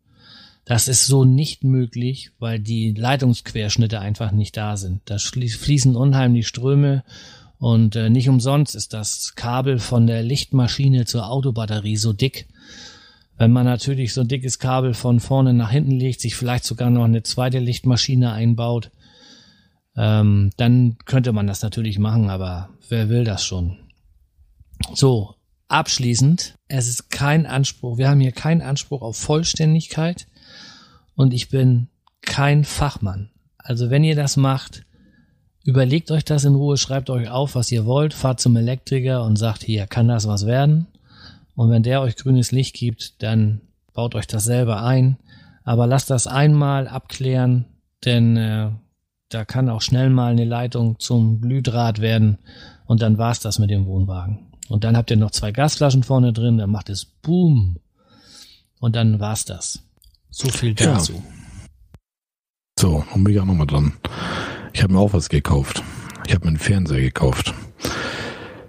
Das ist so nicht möglich, weil die Leitungsquerschnitte einfach nicht da sind. Da fließen unheimlich Ströme und äh, nicht umsonst ist das Kabel von der Lichtmaschine zur Autobatterie so dick. Wenn man natürlich so ein dickes Kabel von vorne nach hinten legt, sich vielleicht sogar noch eine zweite Lichtmaschine einbaut, ähm, dann könnte man das natürlich machen, aber wer will das schon? So, abschließend, es ist kein Anspruch, wir haben hier keinen Anspruch auf Vollständigkeit und ich bin kein Fachmann. Also wenn ihr das macht, überlegt euch das in Ruhe, schreibt euch auf, was ihr wollt, fahrt zum Elektriker und sagt, hier kann das was werden. Und wenn der euch grünes Licht gibt, dann baut euch das selber ein. Aber lasst das einmal abklären, denn äh, da kann auch schnell mal eine Leitung zum Glühdraht werden und dann war's das mit dem Wohnwagen. Und dann habt ihr noch zwei Gasflaschen vorne drin, dann macht es Boom und dann war's das. So viel dazu. Ja. So, und bin ich auch nochmal dran. Ich habe mir auch was gekauft. Ich habe mir einen Fernseher gekauft.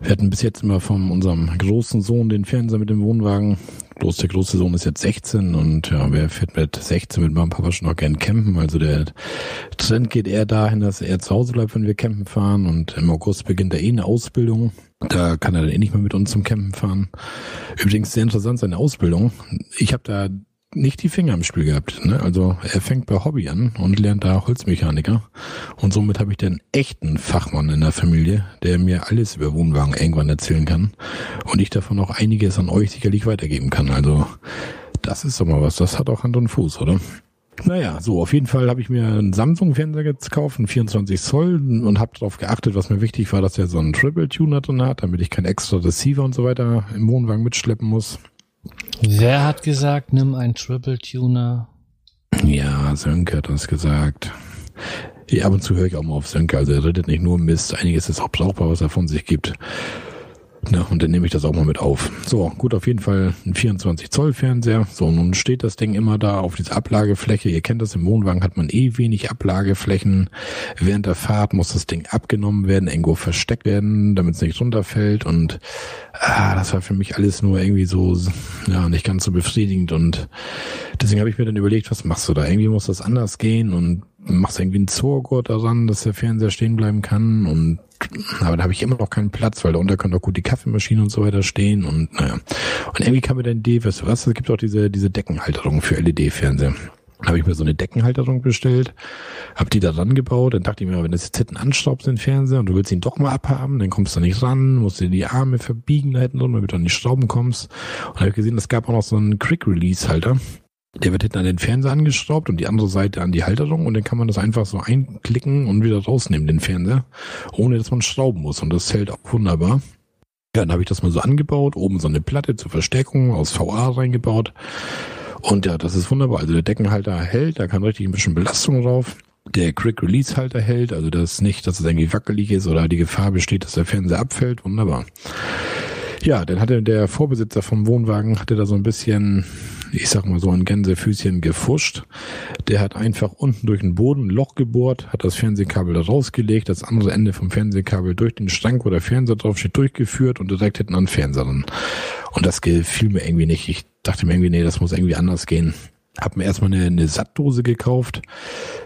Wir hatten bis jetzt immer von unserem großen Sohn den Fernseher mit dem Wohnwagen. Bloß der große Sohn ist jetzt 16 und ja, wer fährt mit 16 mit meinem Papa schon noch gern campen? Also der Trend geht eher dahin, dass er zu Hause bleibt, wenn wir campen fahren und im August beginnt er eh eine Ausbildung. Da kann er dann eh nicht mehr mit uns zum Campen fahren. Übrigens sehr interessant seine Ausbildung. Ich habe da nicht die Finger im Spiel gehabt. Ne? Also er fängt bei Hobby an und lernt da Holzmechaniker. Und somit habe ich den echten Fachmann in der Familie, der mir alles über Wohnwagen irgendwann erzählen kann. Und ich davon auch einiges an euch sicherlich weitergeben kann. Also das ist doch mal was. Das hat auch Hand und Fuß, oder? Naja, so auf jeden Fall habe ich mir einen Samsung-Fernseher gekauft, einen 24 Zoll und habe darauf geachtet, was mir wichtig war, dass er so einen Triple-Tuner drin hat, damit ich kein extra Receiver und so weiter im Wohnwagen mitschleppen muss. Wer hat gesagt, nimm einen Triple Tuner? Ja, Sönke hat das gesagt. Ja, ab und zu höre ich auch mal auf Sönke. Also er redet nicht nur Mist. Einiges ist auch brauchbar, was er von sich gibt. Na, und dann nehme ich das auch mal mit auf. So, gut, auf jeden Fall ein 24 Zoll Fernseher. So, nun steht das Ding immer da auf dieser Ablagefläche. Ihr kennt das, im Wohnwagen hat man eh wenig Ablageflächen. Während der Fahrt muss das Ding abgenommen werden, irgendwo versteckt werden, damit es nicht runterfällt. Und ah, das war für mich alles nur irgendwie so, ja, nicht ganz so befriedigend. Und deswegen habe ich mir dann überlegt, was machst du da? Irgendwie muss das anders gehen und machst irgendwie einen Zorgurt daran, dass der Fernseher stehen bleiben kann und aber da habe ich immer noch keinen Platz, weil darunter können auch gut die Kaffeemaschine und so weiter stehen und naja. Und irgendwie kam mir dann die weißt du was, es gibt auch diese, diese Deckenhalterung für LED-Fernseher. Habe ich mir so eine Deckenhalterung bestellt, habe die da dran gebaut, dann dachte ich mir, wenn das jetzt hinten anschraubst, den Fernseher, und du willst ihn doch mal abhaben, dann kommst du nicht ran, musst dir die Arme verbiegen da hinten drin, damit du an die Schrauben kommst. Und habe gesehen, es gab auch noch so einen Quick-Release-Halter. Der wird hinten an den Fernseher angeschraubt und die andere Seite an die Halterung und dann kann man das einfach so einklicken und wieder rausnehmen, den Fernseher, ohne dass man schrauben muss. Und das hält auch wunderbar. Ja, dann habe ich das mal so angebaut, oben so eine Platte zur Verstärkung aus VA reingebaut. Und ja, das ist wunderbar. Also der Deckenhalter hält, da kann richtig ein bisschen Belastung drauf. Der Quick Release Halter hält, also das nicht, dass es irgendwie wackelig ist oder die Gefahr besteht, dass der Fernseher abfällt. Wunderbar. Ja, dann hatte der Vorbesitzer vom Wohnwagen, hatte da so ein bisschen, ich sag mal so ein Gänsefüßchen gefuscht. Der hat einfach unten durch den Boden ein Loch gebohrt, hat das Fernsehkabel da rausgelegt, das andere Ende vom Fernsehkabel durch den Schrank, wo der Fernseher draufsteht, durchgeführt und direkt hinten an den Fernseher. Und das gefiel mir irgendwie nicht. Ich dachte mir irgendwie, nee, das muss irgendwie anders gehen. Hab mir erstmal eine, eine Sattdose gekauft.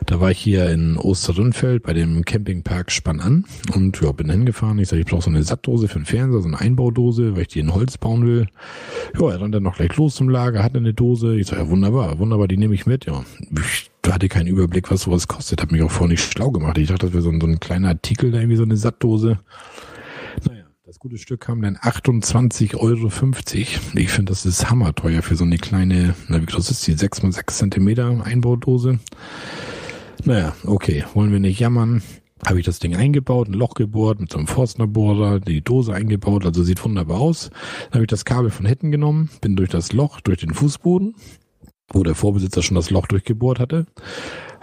Da war ich hier in Osterrünfeld bei dem Campingpark Spann an und ja, bin hingefahren. Ich sage, ich brauche so eine Sattdose für den Fernseher, so eine Einbaudose, weil ich die in Holz bauen will. Ja, er rennt dann noch gleich los zum Lager, hatte eine Dose. Ich sage, ja, wunderbar, wunderbar, die nehme ich mit. Ja, ich hatte keinen Überblick, was sowas kostet. Hab mich auch vorher nicht schlau gemacht. Ich dachte, das wäre so ein, so ein kleiner Artikel, da irgendwie so eine Sattdose. Das gute Stück kam dann 28,50 Euro. Ich finde, das ist hammerteuer für so eine kleine, na, wie groß ist die? 6 mal 6 Zentimeter Einbaudose. Naja, okay, wollen wir nicht jammern. Habe ich das Ding eingebaut, ein Loch gebohrt mit so einem Forstnerbohrer, die Dose eingebaut, also sieht wunderbar aus. Dann habe ich das Kabel von hinten genommen, bin durch das Loch, durch den Fußboden, wo der Vorbesitzer schon das Loch durchgebohrt hatte,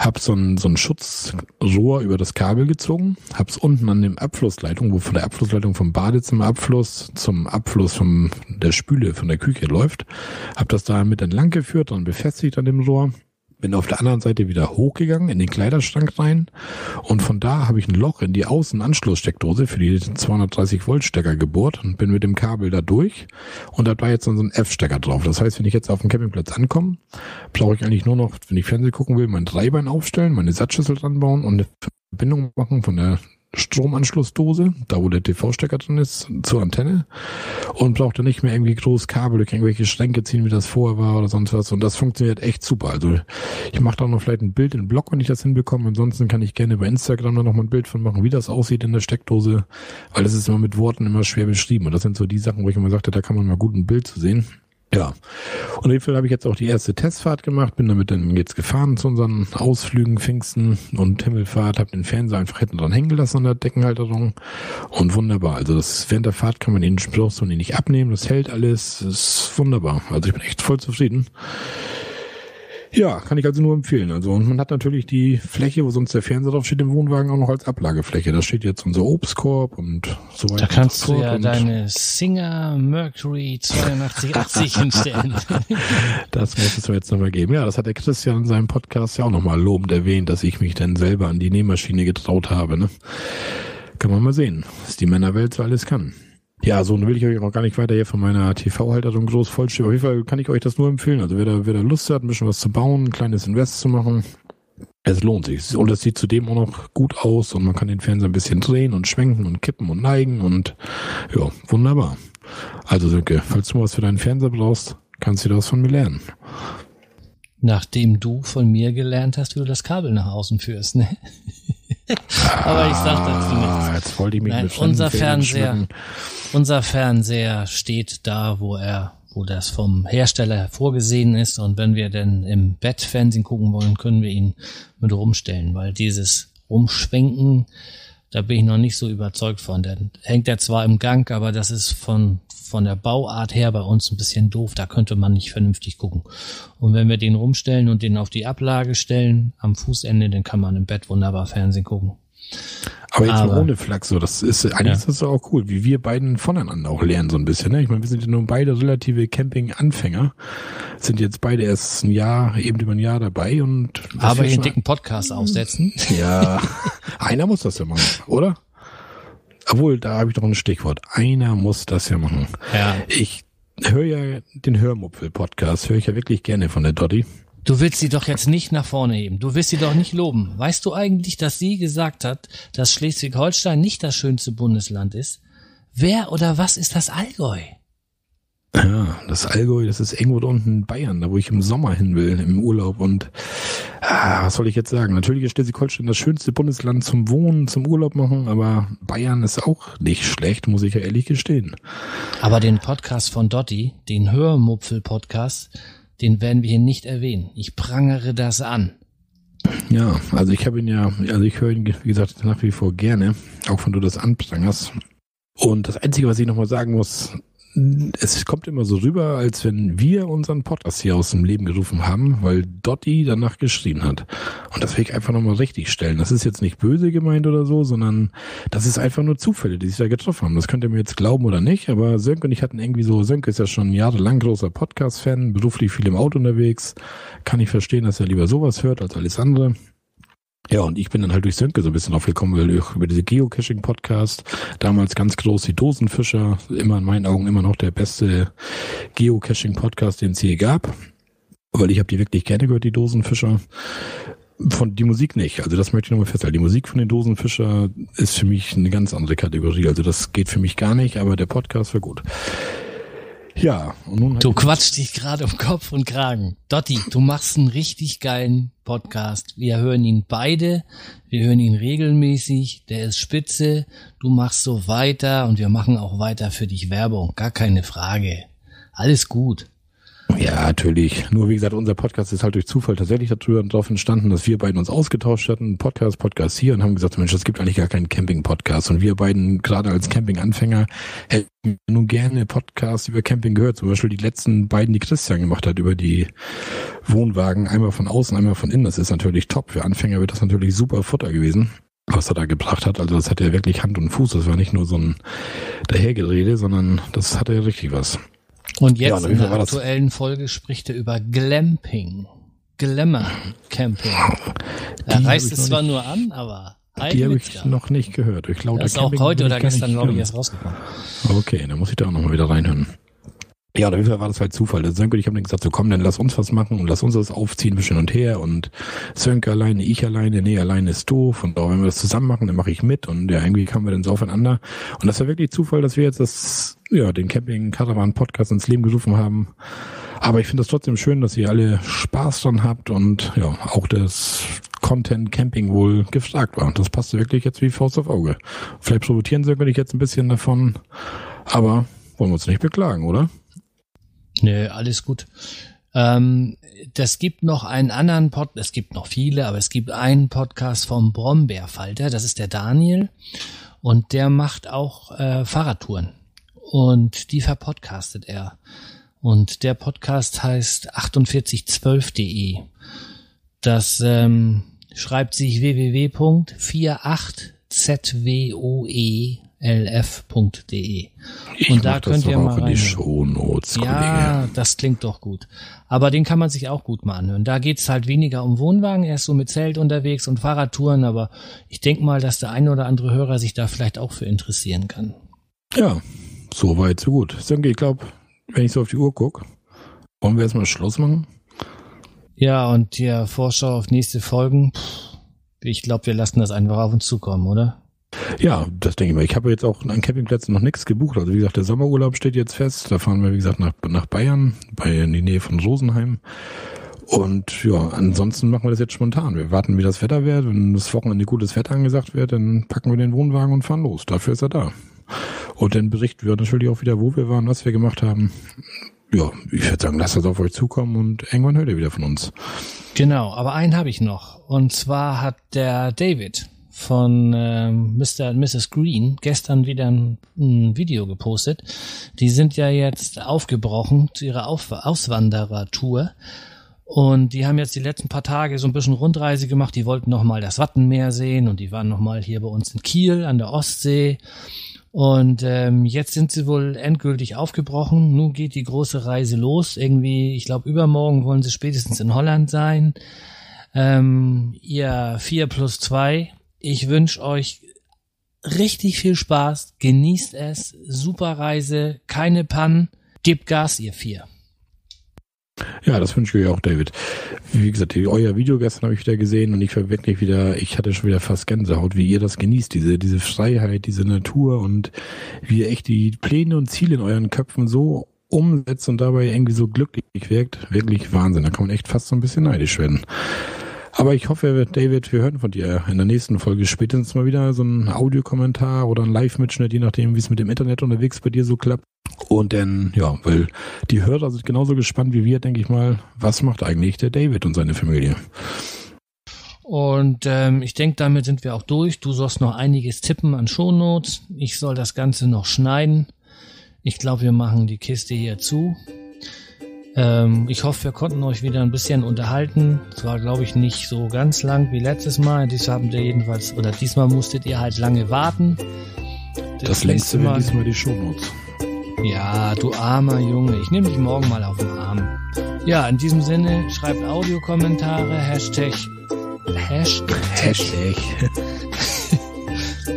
hab so ein, so ein Schutzrohr über das Kabel gezogen, hab's unten an dem Abflussleitung, wo von der Abflussleitung vom Badezimmerabfluss zum Abfluss von der Spüle von der Küche läuft, hab das da mit entlang geführt und befestigt an dem Rohr bin auf der anderen Seite wieder hochgegangen in den Kleiderschrank rein und von da habe ich ein Loch in die Außenanschlusssteckdose für die 230 Volt Stecker gebohrt und bin mit dem Kabel da durch und da war jetzt so ein F-Stecker drauf. Das heißt, wenn ich jetzt auf dem Campingplatz ankomme, brauche ich eigentlich nur noch, wenn ich Fernsehen gucken will, mein Dreibein aufstellen, meine Satzschüssel dran bauen und eine Verbindung machen von der Stromanschlussdose, da wo der TV-Stecker drin ist, zur Antenne und braucht dann nicht mehr irgendwie groß Kabel durch irgendwelche Schränke ziehen, wie das vorher war oder sonst was. Und das funktioniert echt super. Also ich mache da noch vielleicht ein Bild in Blog, wenn ich das hinbekomme. Ansonsten kann ich gerne bei Instagram da noch mal ein Bild von machen, wie das aussieht in der Steckdose, weil das ist immer mit Worten immer schwer beschrieben. Und das sind so die Sachen, wo ich immer sagte, da kann man mal gut ein Bild zu sehen. Ja. Und Fall habe ich jetzt auch die erste Testfahrt gemacht, bin damit dann jetzt gefahren zu unseren Ausflügen, Pfingsten und Himmelfahrt, habe den Fernseher einfach hinten dran hängen gelassen an der Deckenhalterung und wunderbar. Also das während der Fahrt kann man den Spruch nicht abnehmen, das hält alles, ist wunderbar. Also ich bin echt voll zufrieden. Ja, kann ich also nur empfehlen. Also und man hat natürlich die Fläche, wo sonst der Fernseher drauf steht, im Wohnwagen auch noch als Ablagefläche. Da steht jetzt unser Obstkorb und so weiter. Da kannst du ja deine Singer Mercury 8280 *laughs* hinstellen. das muss es jetzt nochmal geben. Ja, das hat der Christian in seinem Podcast ja auch nochmal lobend erwähnt, dass ich mich dann selber an die Nähmaschine getraut habe. Ne? Kann man mal sehen, was die Männerwelt so alles kann. Ja, so will ich euch auch gar nicht weiter hier von meiner TV-Halterung groß vollstehen. Auf jeden Fall kann ich euch das nur empfehlen. Also wer da, wer da Lust hat, ein bisschen was zu bauen, ein kleines Invest zu machen, es lohnt sich. Und es sieht zudem auch noch gut aus und man kann den Fernseher ein bisschen drehen und schwenken und kippen und neigen und ja, wunderbar. Also Sönke, falls du was für deinen Fernseher brauchst, kannst du das von mir lernen. Nachdem du von mir gelernt hast, wie du das Kabel nach außen führst, ne? *laughs* Aber ich sag dazu nichts. Ah, jetzt wollte ich mich Nein, unser Fernseher, unser Fernseher steht da, wo er, wo das vom Hersteller vorgesehen ist. Und wenn wir denn im Bett Fernsehen gucken wollen, können wir ihn mit rumstellen, weil dieses Rumschwenken, da bin ich noch nicht so überzeugt von. Dann hängt er zwar im Gang, aber das ist von, von der Bauart her bei uns ein bisschen doof. Da könnte man nicht vernünftig gucken. Und wenn wir den rumstellen und den auf die Ablage stellen, am Fußende, dann kann man im Bett wunderbar Fernsehen gucken. Aber jetzt Aber, mal ohne Flachs, so, das ist, eigentlich ja. ist das auch cool, wie wir beiden voneinander auch lernen, so ein bisschen, ne? Ich meine, wir sind ja nun beide relative Camping-Anfänger, sind jetzt beide erst ein Jahr, eben über ein Jahr dabei und. Aber einen dicken Podcast aufsetzen. *laughs* Ja, einer muss das ja machen, oder? Obwohl, da habe ich doch ein Stichwort. Einer muss das ja machen. Ja. Ich höre ja den Hörmupfel-Podcast, höre ich ja wirklich gerne von der Dotti. Du willst sie doch jetzt nicht nach vorne heben. Du willst sie doch nicht loben. Weißt du eigentlich, dass sie gesagt hat, dass Schleswig-Holstein nicht das schönste Bundesland ist? Wer oder was ist das Allgäu? Ja, das Allgäu, das ist irgendwo da unten in Bayern, da wo ich im Sommer hin will, im Urlaub. Und ah, was soll ich jetzt sagen? Natürlich ist Schleswig-Holstein das schönste Bundesland zum Wohnen, zum Urlaub machen, aber Bayern ist auch nicht schlecht, muss ich ja ehrlich gestehen. Aber den Podcast von Dotti, den Hörmupfel-Podcast, den werden wir hier nicht erwähnen. Ich prangere das an. Ja, also ich habe ihn ja, also ich höre ihn, wie gesagt, nach wie vor gerne, auch wenn du das anprangerst. Und das Einzige, was ich nochmal sagen muss, es kommt immer so rüber, als wenn wir unseren Podcast hier aus dem Leben gerufen haben, weil Dotti danach geschrien hat. Und das will ich einfach nochmal richtig stellen. Das ist jetzt nicht böse gemeint oder so, sondern das ist einfach nur Zufälle, die sich da getroffen haben. Das könnt ihr mir jetzt glauben oder nicht, aber Sönke und ich hatten irgendwie so, Sönke ist ja schon jahrelang großer Podcast-Fan, beruflich viel im Auto unterwegs. Kann ich verstehen, dass er lieber sowas hört als alles andere. Ja, und ich bin dann halt durch Sönke so ein bisschen aufgekommen, weil ich über diese Geocaching-Podcast, damals ganz groß die Dosenfischer, immer in meinen Augen immer noch der beste Geocaching-Podcast, den es je gab. Weil ich habe die wirklich gerne gehört, die Dosenfischer. Von die Musik nicht. Also das möchte ich nochmal festhalten. Die Musik von den Dosenfischer ist für mich eine ganz andere Kategorie. Also das geht für mich gar nicht, aber der Podcast war gut. Ja, und nun Du quatschst dich gerade um Kopf und Kragen. Dotti, du machst einen richtig geilen Podcast. Wir hören ihn beide. Wir hören ihn regelmäßig. Der ist spitze. Du machst so weiter und wir machen auch weiter für dich Werbung. Gar keine Frage. Alles gut. Ja, natürlich. Nur wie gesagt, unser Podcast ist halt durch Zufall tatsächlich darauf entstanden, dass wir beiden uns ausgetauscht hatten, Podcast, Podcast hier und haben gesagt, Mensch, es gibt eigentlich gar keinen Camping-Podcast. Und wir beiden, gerade als Camping-Anfänger, hätten nun gerne Podcasts über Camping gehört. Zum Beispiel die letzten beiden, die Christian gemacht hat, über die Wohnwagen, einmal von außen, einmal von innen. Das ist natürlich top. Für Anfänger wird das natürlich super Futter gewesen was er da gebracht hat. Also das hat ja wirklich Hand und Fuß. Das war nicht nur so ein Dahergerede, sondern das hatte ja richtig was. Und jetzt ja, in der aktuellen das? Folge spricht er über Glamping. Glamour Camping. Er reißt es zwar nur an, aber die habe ich noch nicht gehört. Ich glaube, das ist auch heute oder gestern, glaube ich, erst rausgekommen. Okay, dann muss ich da auch nochmal wieder reinhören. Ja, auf jeden Fall war das halt Zufall. Der Sönke, ich habe dann gesagt, so komm, dann lass uns was machen und lass uns das aufziehen, bisschen und her und Sönke alleine, ich alleine, nee, alleine ist doof und auch wenn wir das zusammen machen, dann mache ich mit und ja, irgendwie kamen wir dann so aufeinander und das war wirklich Zufall, dass wir jetzt das, ja, den Camping Caravan Podcast ins Leben gerufen haben. Aber ich finde das trotzdem schön, dass ihr alle Spaß dran habt und ja, auch das Content Camping wohl gefragt war. Das passte wirklich jetzt wie Faust auf Auge. Vielleicht profitieren sie wirklich jetzt ein bisschen davon, aber wollen wir uns nicht beklagen, oder? Nö, alles gut. Ähm, das gibt noch einen anderen Pod, es gibt noch viele, aber es gibt einen Podcast vom Brombeerfalter, das ist der Daniel und der macht auch äh, Fahrradtouren und die verpodcastet er. Und der Podcast heißt 4812.de. Das ähm, schreibt sich www.48zwoe lf.de. Und da könnt ihr mal rein. Shownotes, ja, das klingt doch gut. Aber den kann man sich auch gut mal anhören. Da geht's halt weniger um Wohnwagen, er ist so mit Zelt unterwegs und Fahrradtouren, aber ich denke mal, dass der eine oder andere Hörer sich da vielleicht auch für interessieren kann. Ja, so weit, so gut. Sönke, ich glaube, wenn ich so auf die Uhr gucke, wollen wir erstmal Schluss machen? Ja, und die Vorschau auf nächste Folgen, ich glaube, wir lassen das einfach auf uns zukommen, oder? Ja, das denke ich mal. Ich habe jetzt auch an Campingplätzen noch nichts gebucht. Also wie gesagt, der Sommerurlaub steht jetzt fest. Da fahren wir, wie gesagt, nach, nach Bayern, bei in die Nähe von Rosenheim. Und ja, ansonsten machen wir das jetzt spontan. Wir warten, wie das Wetter wird. Wenn das Wochenende gutes Wetter angesagt wird, dann packen wir den Wohnwagen und fahren los. Dafür ist er da. Und dann berichten wir natürlich auch wieder, wo wir waren, was wir gemacht haben. Ja, ich würde sagen, lasst das auf euch zukommen und irgendwann hört ihr wieder von uns. Genau, aber einen habe ich noch. Und zwar hat der David von ähm, Mr. und Mrs. Green gestern wieder ein, ein, Video gepostet. Die sind ja jetzt aufgebrochen zu ihrer Auf Auswanderertour. Und die haben jetzt die letzten paar Tage so ein bisschen Rundreise gemacht. Die wollten noch mal das Wattenmeer sehen und die waren noch mal hier bei uns in Kiel an der Ostsee. Und ähm, jetzt sind sie wohl endgültig aufgebrochen. Nun geht die große Reise los. Irgendwie, ich glaube, übermorgen wollen sie spätestens in Holland sein. Ähm, ihr 4 plus 2 ich wünsche euch richtig viel Spaß, genießt es, super Reise, keine Pannen, gebt Gas, ihr vier. Ja, das wünsche ich euch auch, David. Wie gesagt, euer Video gestern habe ich wieder gesehen und ich war wirklich wieder, ich hatte schon wieder fast Gänsehaut, wie ihr das genießt, diese, diese Freiheit, diese Natur und wie ihr echt die Pläne und Ziele in euren Köpfen so umsetzt und dabei irgendwie so glücklich wirkt. Wirklich Wahnsinn. Da kann man echt fast so ein bisschen neidisch werden. Aber ich hoffe, David, wir hören von dir in der nächsten Folge spätestens mal wieder so ein Audiokommentar oder ein Live-Mitschnitt, je nachdem, wie es mit dem Internet unterwegs bei dir so klappt. Und dann, ja, weil die Hörer sind genauso gespannt wie wir, denke ich mal, was macht eigentlich der David und seine Familie? Und ähm, ich denke, damit sind wir auch durch. Du sollst noch einiges tippen an Shownotes. Ich soll das Ganze noch schneiden. Ich glaube, wir machen die Kiste hier zu. Ähm, ich hoffe, wir konnten euch wieder ein bisschen unterhalten. Es war, glaube ich, nicht so ganz lang wie letztes Mal. Dies haben wir jedenfalls, oder diesmal musstet ihr halt lange warten. Das, das längste Mal diesmal die Shownotes. Ja, du armer Junge. Ich nehme dich morgen mal auf den Arm. Ja, in diesem Sinne, schreibt Audiokommentare, Hashtag, Hashtag, Hashtag,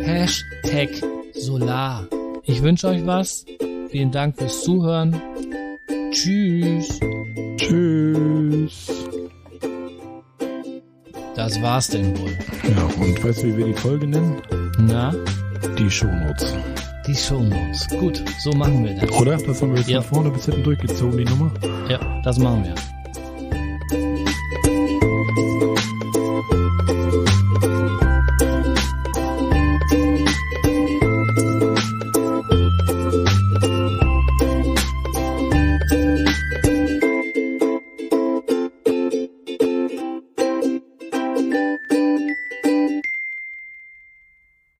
Hashtag Solar. Ich wünsche euch was. Vielen Dank fürs Zuhören. Tschüss. Tschüss. Das war's denn wohl. Ja, und weißt du, wie wir die Folge nennen? Na? Die Shownotes. Die Shownotes. Gut, so machen wir das. Oder? Das haben wir jetzt ja. von vorne bis hinten durchgezogen, die Nummer. Ja, das machen wir.